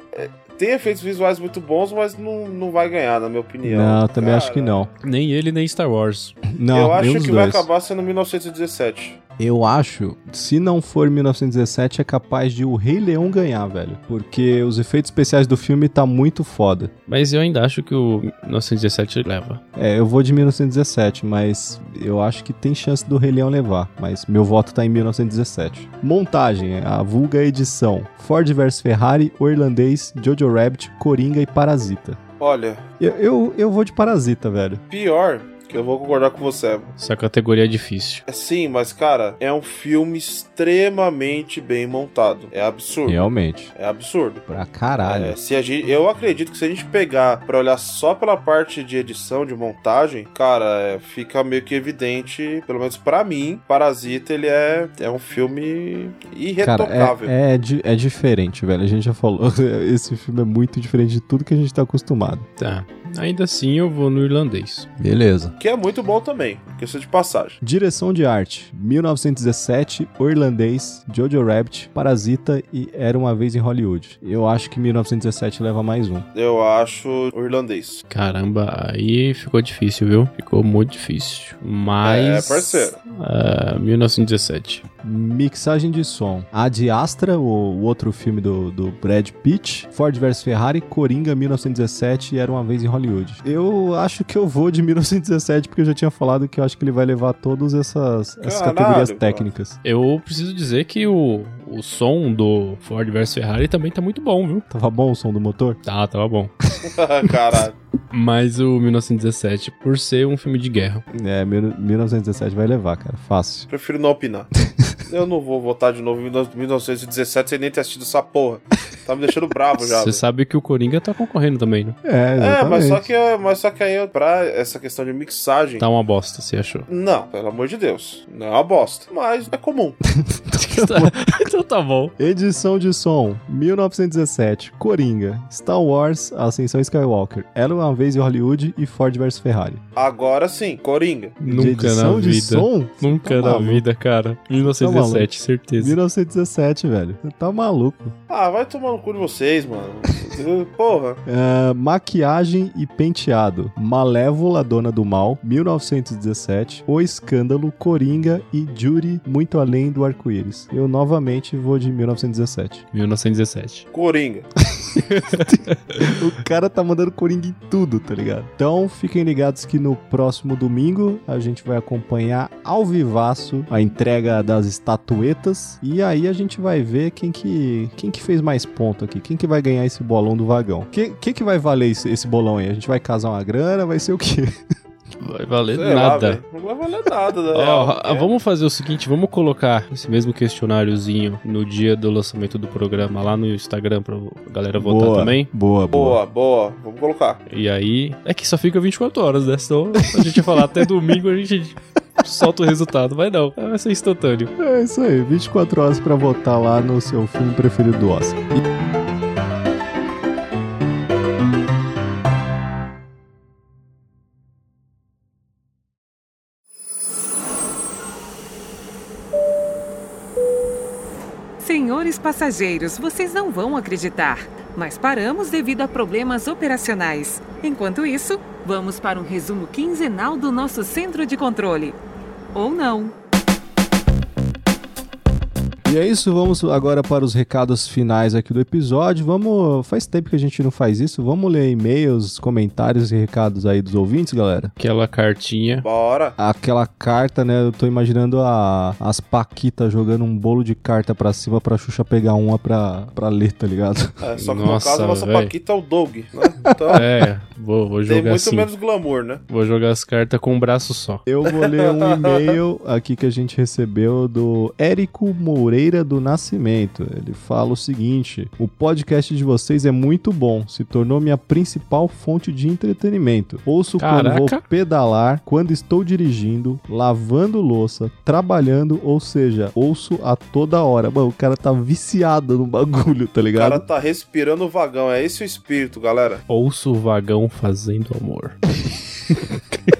Tem efeitos visuais muito bons, mas não, não vai ganhar, na minha opinião. Não, eu também Cara, acho que não. Nem ele, nem Star Wars. Não, eu acho que vai dois. acabar sendo 1917. Eu acho, se não for 1917, é capaz de o Rei Leão ganhar, velho. Porque os efeitos especiais do filme tá muito foda. Mas eu ainda acho que o 1917 leva. É, eu vou de 1917, mas eu acho que tem chance do Rei Leão levar. Mas meu voto tá em 1917. Montagem, a vulga edição. Ford vs Ferrari, O Irlandês, Jojo Rabbit, Coringa e Parasita. Olha, Eu, eu, eu vou de Parasita, velho. pior eu vou concordar com você. Essa categoria é difícil. É Sim, mas cara, é um filme extremamente bem montado. É absurdo. Realmente. É absurdo. Pra caralho. É, se a gente, eu acredito que se a gente pegar pra olhar só pela parte de edição, de montagem, cara, é, fica meio que evidente, pelo menos pra mim, Parasita ele é, é um filme Cara, irretocável. é, é, di- é diferente, velho. A gente já falou. Esse filme é muito diferente de tudo que a gente tá acostumado. Tá. Ainda assim eu vou no irlandês. Beleza. Que é muito bom também, questão de passagem. Direção de arte: 1917, O Irlandês, Jojo Rabbit, Parasita e Era uma Vez em Hollywood. Eu acho que 1917 leva mais um. Eu acho o irlandês. Caramba, aí ficou difícil, viu? Ficou muito difícil. Mas. É, parceiro. ah, 1917. Mixagem de som: Ad Astra, o, o outro filme do, do Brad Pitt, Ford vs Ferrari, Coringa 1917 e Era uma Vez em Hollywood. Eu acho que eu vou de 1917 porque eu já tinha falado que eu acho que ele vai levar todas essas, essas Caralho, categorias técnicas. Eu preciso dizer que o, o som do Ford vs Ferrari também tá muito bom, viu? Tava bom o som do motor? Tá, tava bom. Caralho. Mas o 1917, por ser um filme de guerra. É, mil- 1917 vai levar, cara. Fácil. Prefiro não opinar. Eu não vou votar de novo em 1917 sem nem ter assistido essa porra. Tá me deixando bravo já. Você sabe que o Coringa tá concorrendo também, né? É, É, exatamente. mas só, que, mas só que aí, pra essa questão de mixagem. Tá uma bosta, você achou? Não, pelo amor de Deus. Não é uma bosta. Mas é comum. então tá bom. Edição de som: 1917, Coringa, Star Wars, Ascensão Skywalker, Era uma Vez em Hollywood e Ford vs Ferrari. Agora sim, Coringa. de Nunca na de vida. som? Nunca Tá na maluco. vida, cara. 1917, certeza. 1917, velho. Você tá maluco. Ah, vai tomar no cu de vocês, mano. Porra. É, maquiagem e penteado: Malévola, Dona do Mal, 1917, O Escândalo, Coringa e Judy, Muito Além do Arco-Íris. Eu novamente vou de 1917. 1917. Coringa. O cara tá mandando Coringa em tudo, tá ligado? Então fiquem ligados que no próximo domingo a gente vai acompanhar ao vivaço a entrega das estatuetas e aí a gente vai ver quem que, quem que fez mais ponto aqui, quem que vai ganhar esse bolão do vagão. O que, que, que vai valer esse, esse bolão aí? A gente vai casar uma grana, vai ser o quê? Vai valer Sei lá, nada. velho. não vai valer nada, né? Ó, É. vamos fazer o seguinte, vamos colocar esse mesmo questionáriozinho no dia do lançamento do programa lá no Instagram pra galera votar boa, também. Boa, boa. Boa, boa. Vamos colocar. E aí, é que só fica 24 horas, né? Senão a gente ia falar até domingo a gente solta o resultado. Vai não, vai ser instantâneo. É isso aí, 24 horas pra votar lá no seu filme preferido do Oscar. Senhores passageiros, vocês não vão acreditar, mas paramos devido a problemas operacionais. Enquanto isso, vamos para um resumo quinzenal do nosso centro de controle. Ou não. E é isso, vamos agora para os recados finais aqui do episódio. Vamos, faz tempo que a gente não faz isso. Vamos ler e-mails, comentários e recados aí dos ouvintes, galera. Aquela cartinha. Bora. Aquela carta, né? Eu tô imaginando a, as Paquitas jogando um bolo de carta pra cima pra Xuxa pegar uma pra, pra ler, tá ligado? É, só que Nossa, no caso, a nossa véi. Paquita é o Doug, né? Então, É, vou, vou tem jogar muito assim. menos glamour, né? Vou jogar as cartas com um braço só. Eu vou ler um e-mail aqui que a gente recebeu do Érico Moreira Moreira do Nascimento. Ele fala o seguinte: o podcast de vocês é muito bom, se tornou minha principal fonte de entretenimento. Ouço quando Caraca. vou pedalar, quando estou dirigindo, lavando louça, trabalhando, ou seja, ouço a toda hora. Mano, o cara tá viciado no bagulho, tá O ligado? cara tá respirando o vagão, é esse o espírito, galera. Ouço o vagão fazendo amor.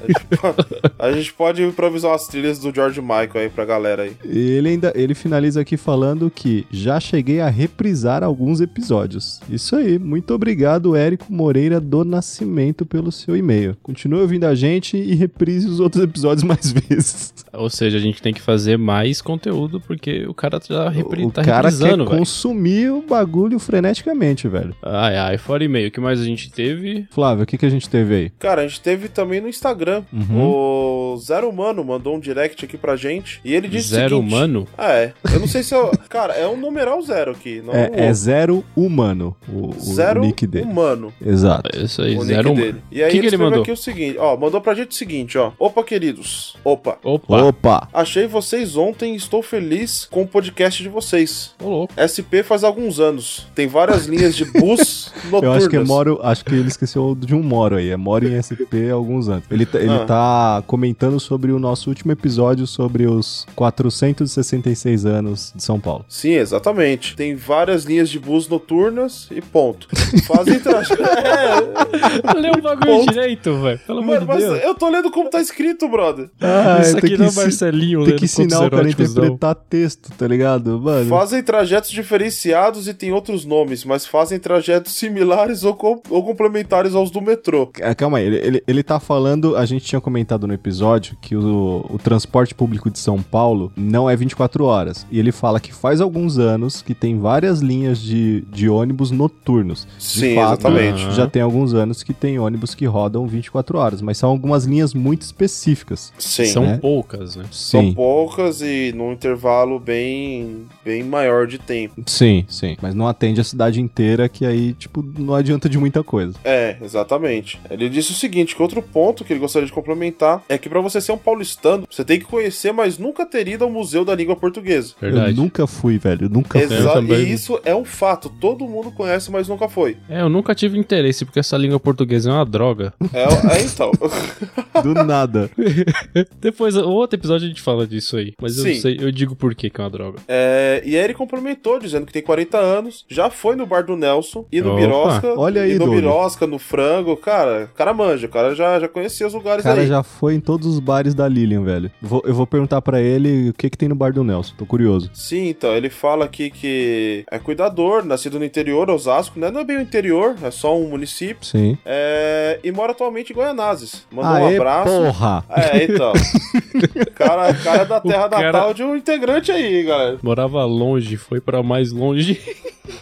A gente pode improvisar umas trilhas do George Michael aí pra galera aí. Ele ainda ele finaliza aqui falando que já cheguei a reprisar alguns episódios. Isso aí, muito obrigado, Érico Moreira do Nascimento, pelo seu e-mail. Continue ouvindo a gente e reprise os outros episódios mais vezes. Ou seja, a gente tem que fazer mais conteúdo porque o cara já repri o tá cara reprisando, quer consumir o bagulho freneticamente, velho. Ai, ai, fora e-mail. O que mais a gente teve? Flávio, o que, que a gente teve aí? Cara, a gente teve também no Instagram. Uhum. O Zero Humano mandou um direct aqui pra gente. E ele disse Zero seguinte, humano? Ah, é. Eu não sei se é. Cara, é um numeral zero aqui. Não É, é zero humano, o, o zero nick dele. humano. Exato. É isso aí, O zero nick humano. dele. E aí Que que ele ele escreveu mandou? aqui o seguinte, ó, mandou pra gente o seguinte, ó. Opa, queridos. Opa. Opa, Opa! Achei vocês ontem e estou feliz com o podcast de vocês. ô louco. SP faz alguns anos. Tem várias linhas de bus noturnas. Eu acho que é Moro, acho que ele esqueceu de um Moro aí. É Moro em SP há alguns anos. Ele, tá- ele Ah. tá comentando sobre o nosso último episódio sobre os 466 anos de São Paulo. Sim, exatamente. Tem várias linhas de bus noturnas e ponto. Fazem trajeto. é, Lê o bagulho Ponto. direito, velho. Pelo amor mano, de mas Deus. eu tô lendo como tá escrito, brother. Ah, Isso tem aqui que não é Marcelinho Tem que ensinar o cara a interpretar texto, tá ligado? Mano. Fazem trajetos diferenciados e tem outros nomes, mas fazem trajetos similares ou, com- ou complementares aos do metrô. Ah, Calma aí, ele, ele, ele tá falando, a gente tinha comentado no episódio que o, o transporte público de São Paulo não é 24 horas. E ele fala que faz alguns anos que tem várias linhas de, de ônibus noturnos. De Sim, fato, exatamente. Já tem alguns anos que tem ônibus que rodam 24 horas, mas são algumas linhas muito específicas. Sim. São né? poucas, né? São Sim, poucas e num intervalo bem, bem maior de tempo. sim, sim. Mas não atende a cidade inteira, que aí, tipo, não adianta de muita coisa. É, exatamente. Ele disse o seguinte, que outro ponto que ele gostaria de complementar é que pra você ser um paulistano, você tem que conhecer, mas nunca ter ido ao Museu da Língua Portuguesa. Verdade. Eu nunca fui, velho. eu Nunca fui. Exa também. e isso é um fato. Todo mundo conhece, mas nunca foi. É, eu nunca tive interesse, porque essa língua portuguesa é uma droga. É, é então. Do nada. Depois, o outro episódio a gente fala disso aí. Mas eu Sim. sei, eu digo por que é uma droga. É, e aí ele complementou, dizendo que tem 40 anos, já foi no bar do Nelson e no Opa, Birosca. olha aí, e no. Birosca, no frango. Cara, o cara manja, o cara já, já conhecia os O lugares cara aí. já foi em todos os bares da Lilian, velho. Vou- eu vou perguntar pra ele o que que tem no bar do Nelson. Tô curioso. Sim, então, ele fala aqui que é cuidador, nascido no interior, Osasco, né? Não é bem o interior, é só um município. Sim. É, e mora atualmente em Goianazes. Mandou um Aê, abraço. porra! É, então. cara, cara da terra cara- natal de um integrante aí, galera. Morava longe, foi pra mais longe.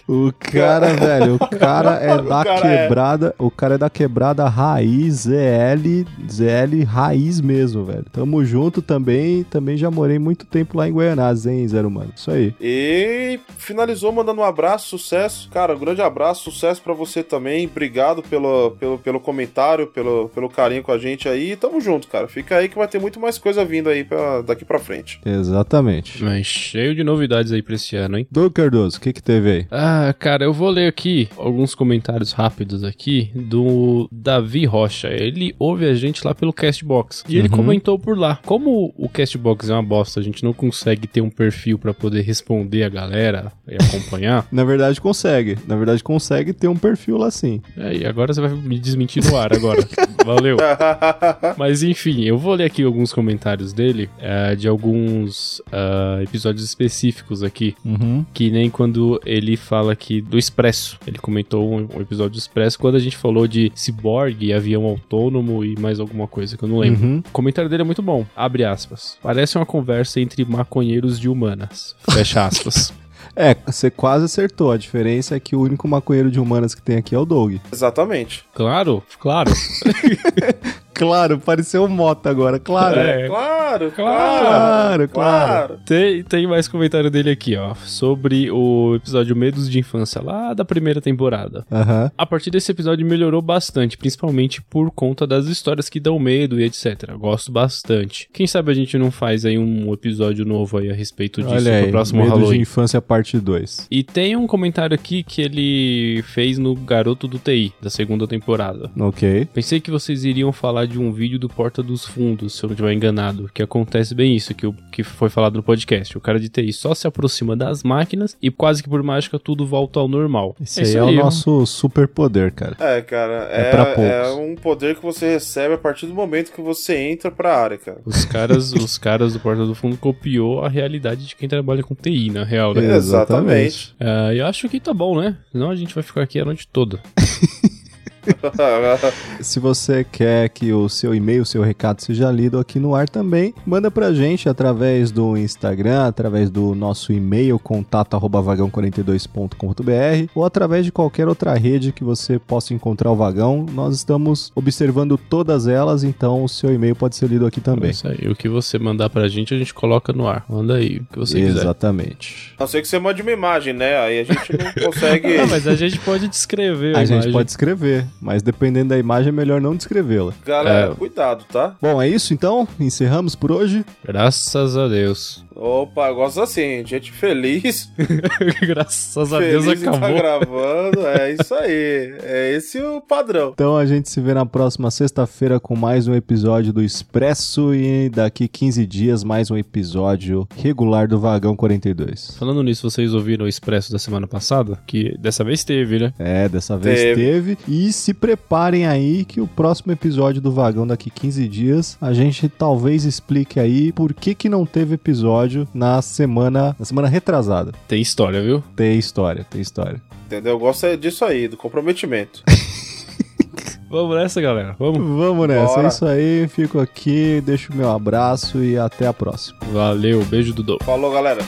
O cara, velho, o cara é da cara é. quebrada. O cara é da quebrada raiz, ZL, ZL raiz mesmo, velho. Tamo junto também. Também já morei muito tempo lá em Goianás, hein, Zero Mano? Isso aí. E finalizou mandando um abraço, sucesso. Cara, um grande abraço, sucesso pra você também. Obrigado pelo, pelo, pelo comentário, pelo, pelo carinho com a gente aí. Tamo junto, cara. Fica aí que vai ter muito mais coisa vindo aí pra, daqui pra frente. Exatamente. Mas cheio de novidades aí pra esse ano, hein? Doug Cardoso, o que que teve aí? Ah, cara, eu vou ler aqui alguns comentários rápidos aqui do Davi Rocha. Ele ouve a gente lá pelo Castbox. E ele Uhum. comentou por lá. Como o Castbox é uma bosta, a gente não consegue ter um perfil pra poder responder a galera e acompanhar. Na verdade, consegue. Na verdade, consegue ter um perfil lá sim. É, e agora você vai me desmentir no ar agora. Valeu. Mas enfim, eu vou ler aqui alguns comentários dele, é, de alguns ah, episódios específicos aqui. Uhum. Que nem quando ele fala aqui do Expresso. Ele comentou um, um episódio do Expresso quando a gente falou de ciborgue, avião autônomo e mais alguma coisa que eu não lembro. Uhum. O comentário dele é muito bom. Abre aspas. Parece uma conversa entre maconheiros de humanas. Fecha aspas. É, você quase acertou. A diferença é que o único maconheiro de humanas que tem aqui é o Doug. Exatamente. claro, claro. Claro, pareceu um moto agora, claro. É. Claro, Claro, claro. Tem, tem mais comentário dele aqui, ó, sobre o episódio Medos de Infância, lá da primeira temporada. Aham. A partir desse episódio melhorou bastante, principalmente por conta das histórias que dão medo e etc. Gosto bastante. Quem sabe a gente não faz aí um episódio novo aí a respeito disso Olha aí, pro próximo Medo Halloween. de Infância parte 2. E tem um comentário aqui que ele fez no Garoto do TI, da segunda temporada. Ok. Pensei que vocês iriam falar de um vídeo do Porta dos Fundos, se eu não estiver enganado, que acontece bem isso, que, o, que foi falado no podcast. O cara de TI só se aproxima das máquinas e quase que por mágica tudo volta ao normal. Esse aí é o nosso superpoder, cara. É, cara, É é, pra é, poucos. um poder que você recebe a partir do momento que você entra pra área, cara. Os caras, os caras do Porta do Fundo copiou a realidade de quem trabalha com TI, na real, né? É. Exatamente. Ah, eu acho que tá bom, né? Senão a gente vai ficar aqui a noite toda. Se você quer que o seu e-mail, o seu recado seja lido aqui no ar também, manda pra gente através do Instagram, através do nosso e-mail contato@vagão42.com.br ou através de qualquer outra rede que você possa encontrar o Vagão. Nós estamos observando todas elas, então o seu e-mail pode ser lido aqui É também. isso aí. O que você mandar pra gente, a gente coloca no ar. Manda aí, o que você quiser. Exatamente. A não ser que você mande uma imagem, né? Aí a gente não consegue. Ah, mas a gente pode descrever a, A gente imagem. pode escrever, mas dependendo da imagem é melhor não descrevê-la. Galera, É. cuidado, tá? Bom, é isso então? Encerramos por hoje? Graças a Deus. Opa, eu gosto assim, gente feliz. Graças a Deus feliz de tá acabou. gravando. É isso aí. É esse o padrão. Então a gente se vê na próxima sexta-feira com mais um episódio do Expresso e daqui 15 dias mais um episódio regular do Vagão 42. Falando nisso, vocês ouviram o Expresso da semana passada? Que dessa vez teve, né? É, dessa vez Teve. teve. E se preparem aí que o próximo episódio do Vagão daqui 15 dias a gente talvez explique aí por que que não teve episódio na semana, na semana retrasada. Tem história, viu? Tem história, tem história. Entendeu? Eu gosto é disso aí, do comprometimento. Vamos nessa, galera. Vamos. Vamos nessa, Bora. é isso aí. Fico aqui, deixo o meu abraço e até a próxima. Valeu, beijo, Dudu. Falou, galera.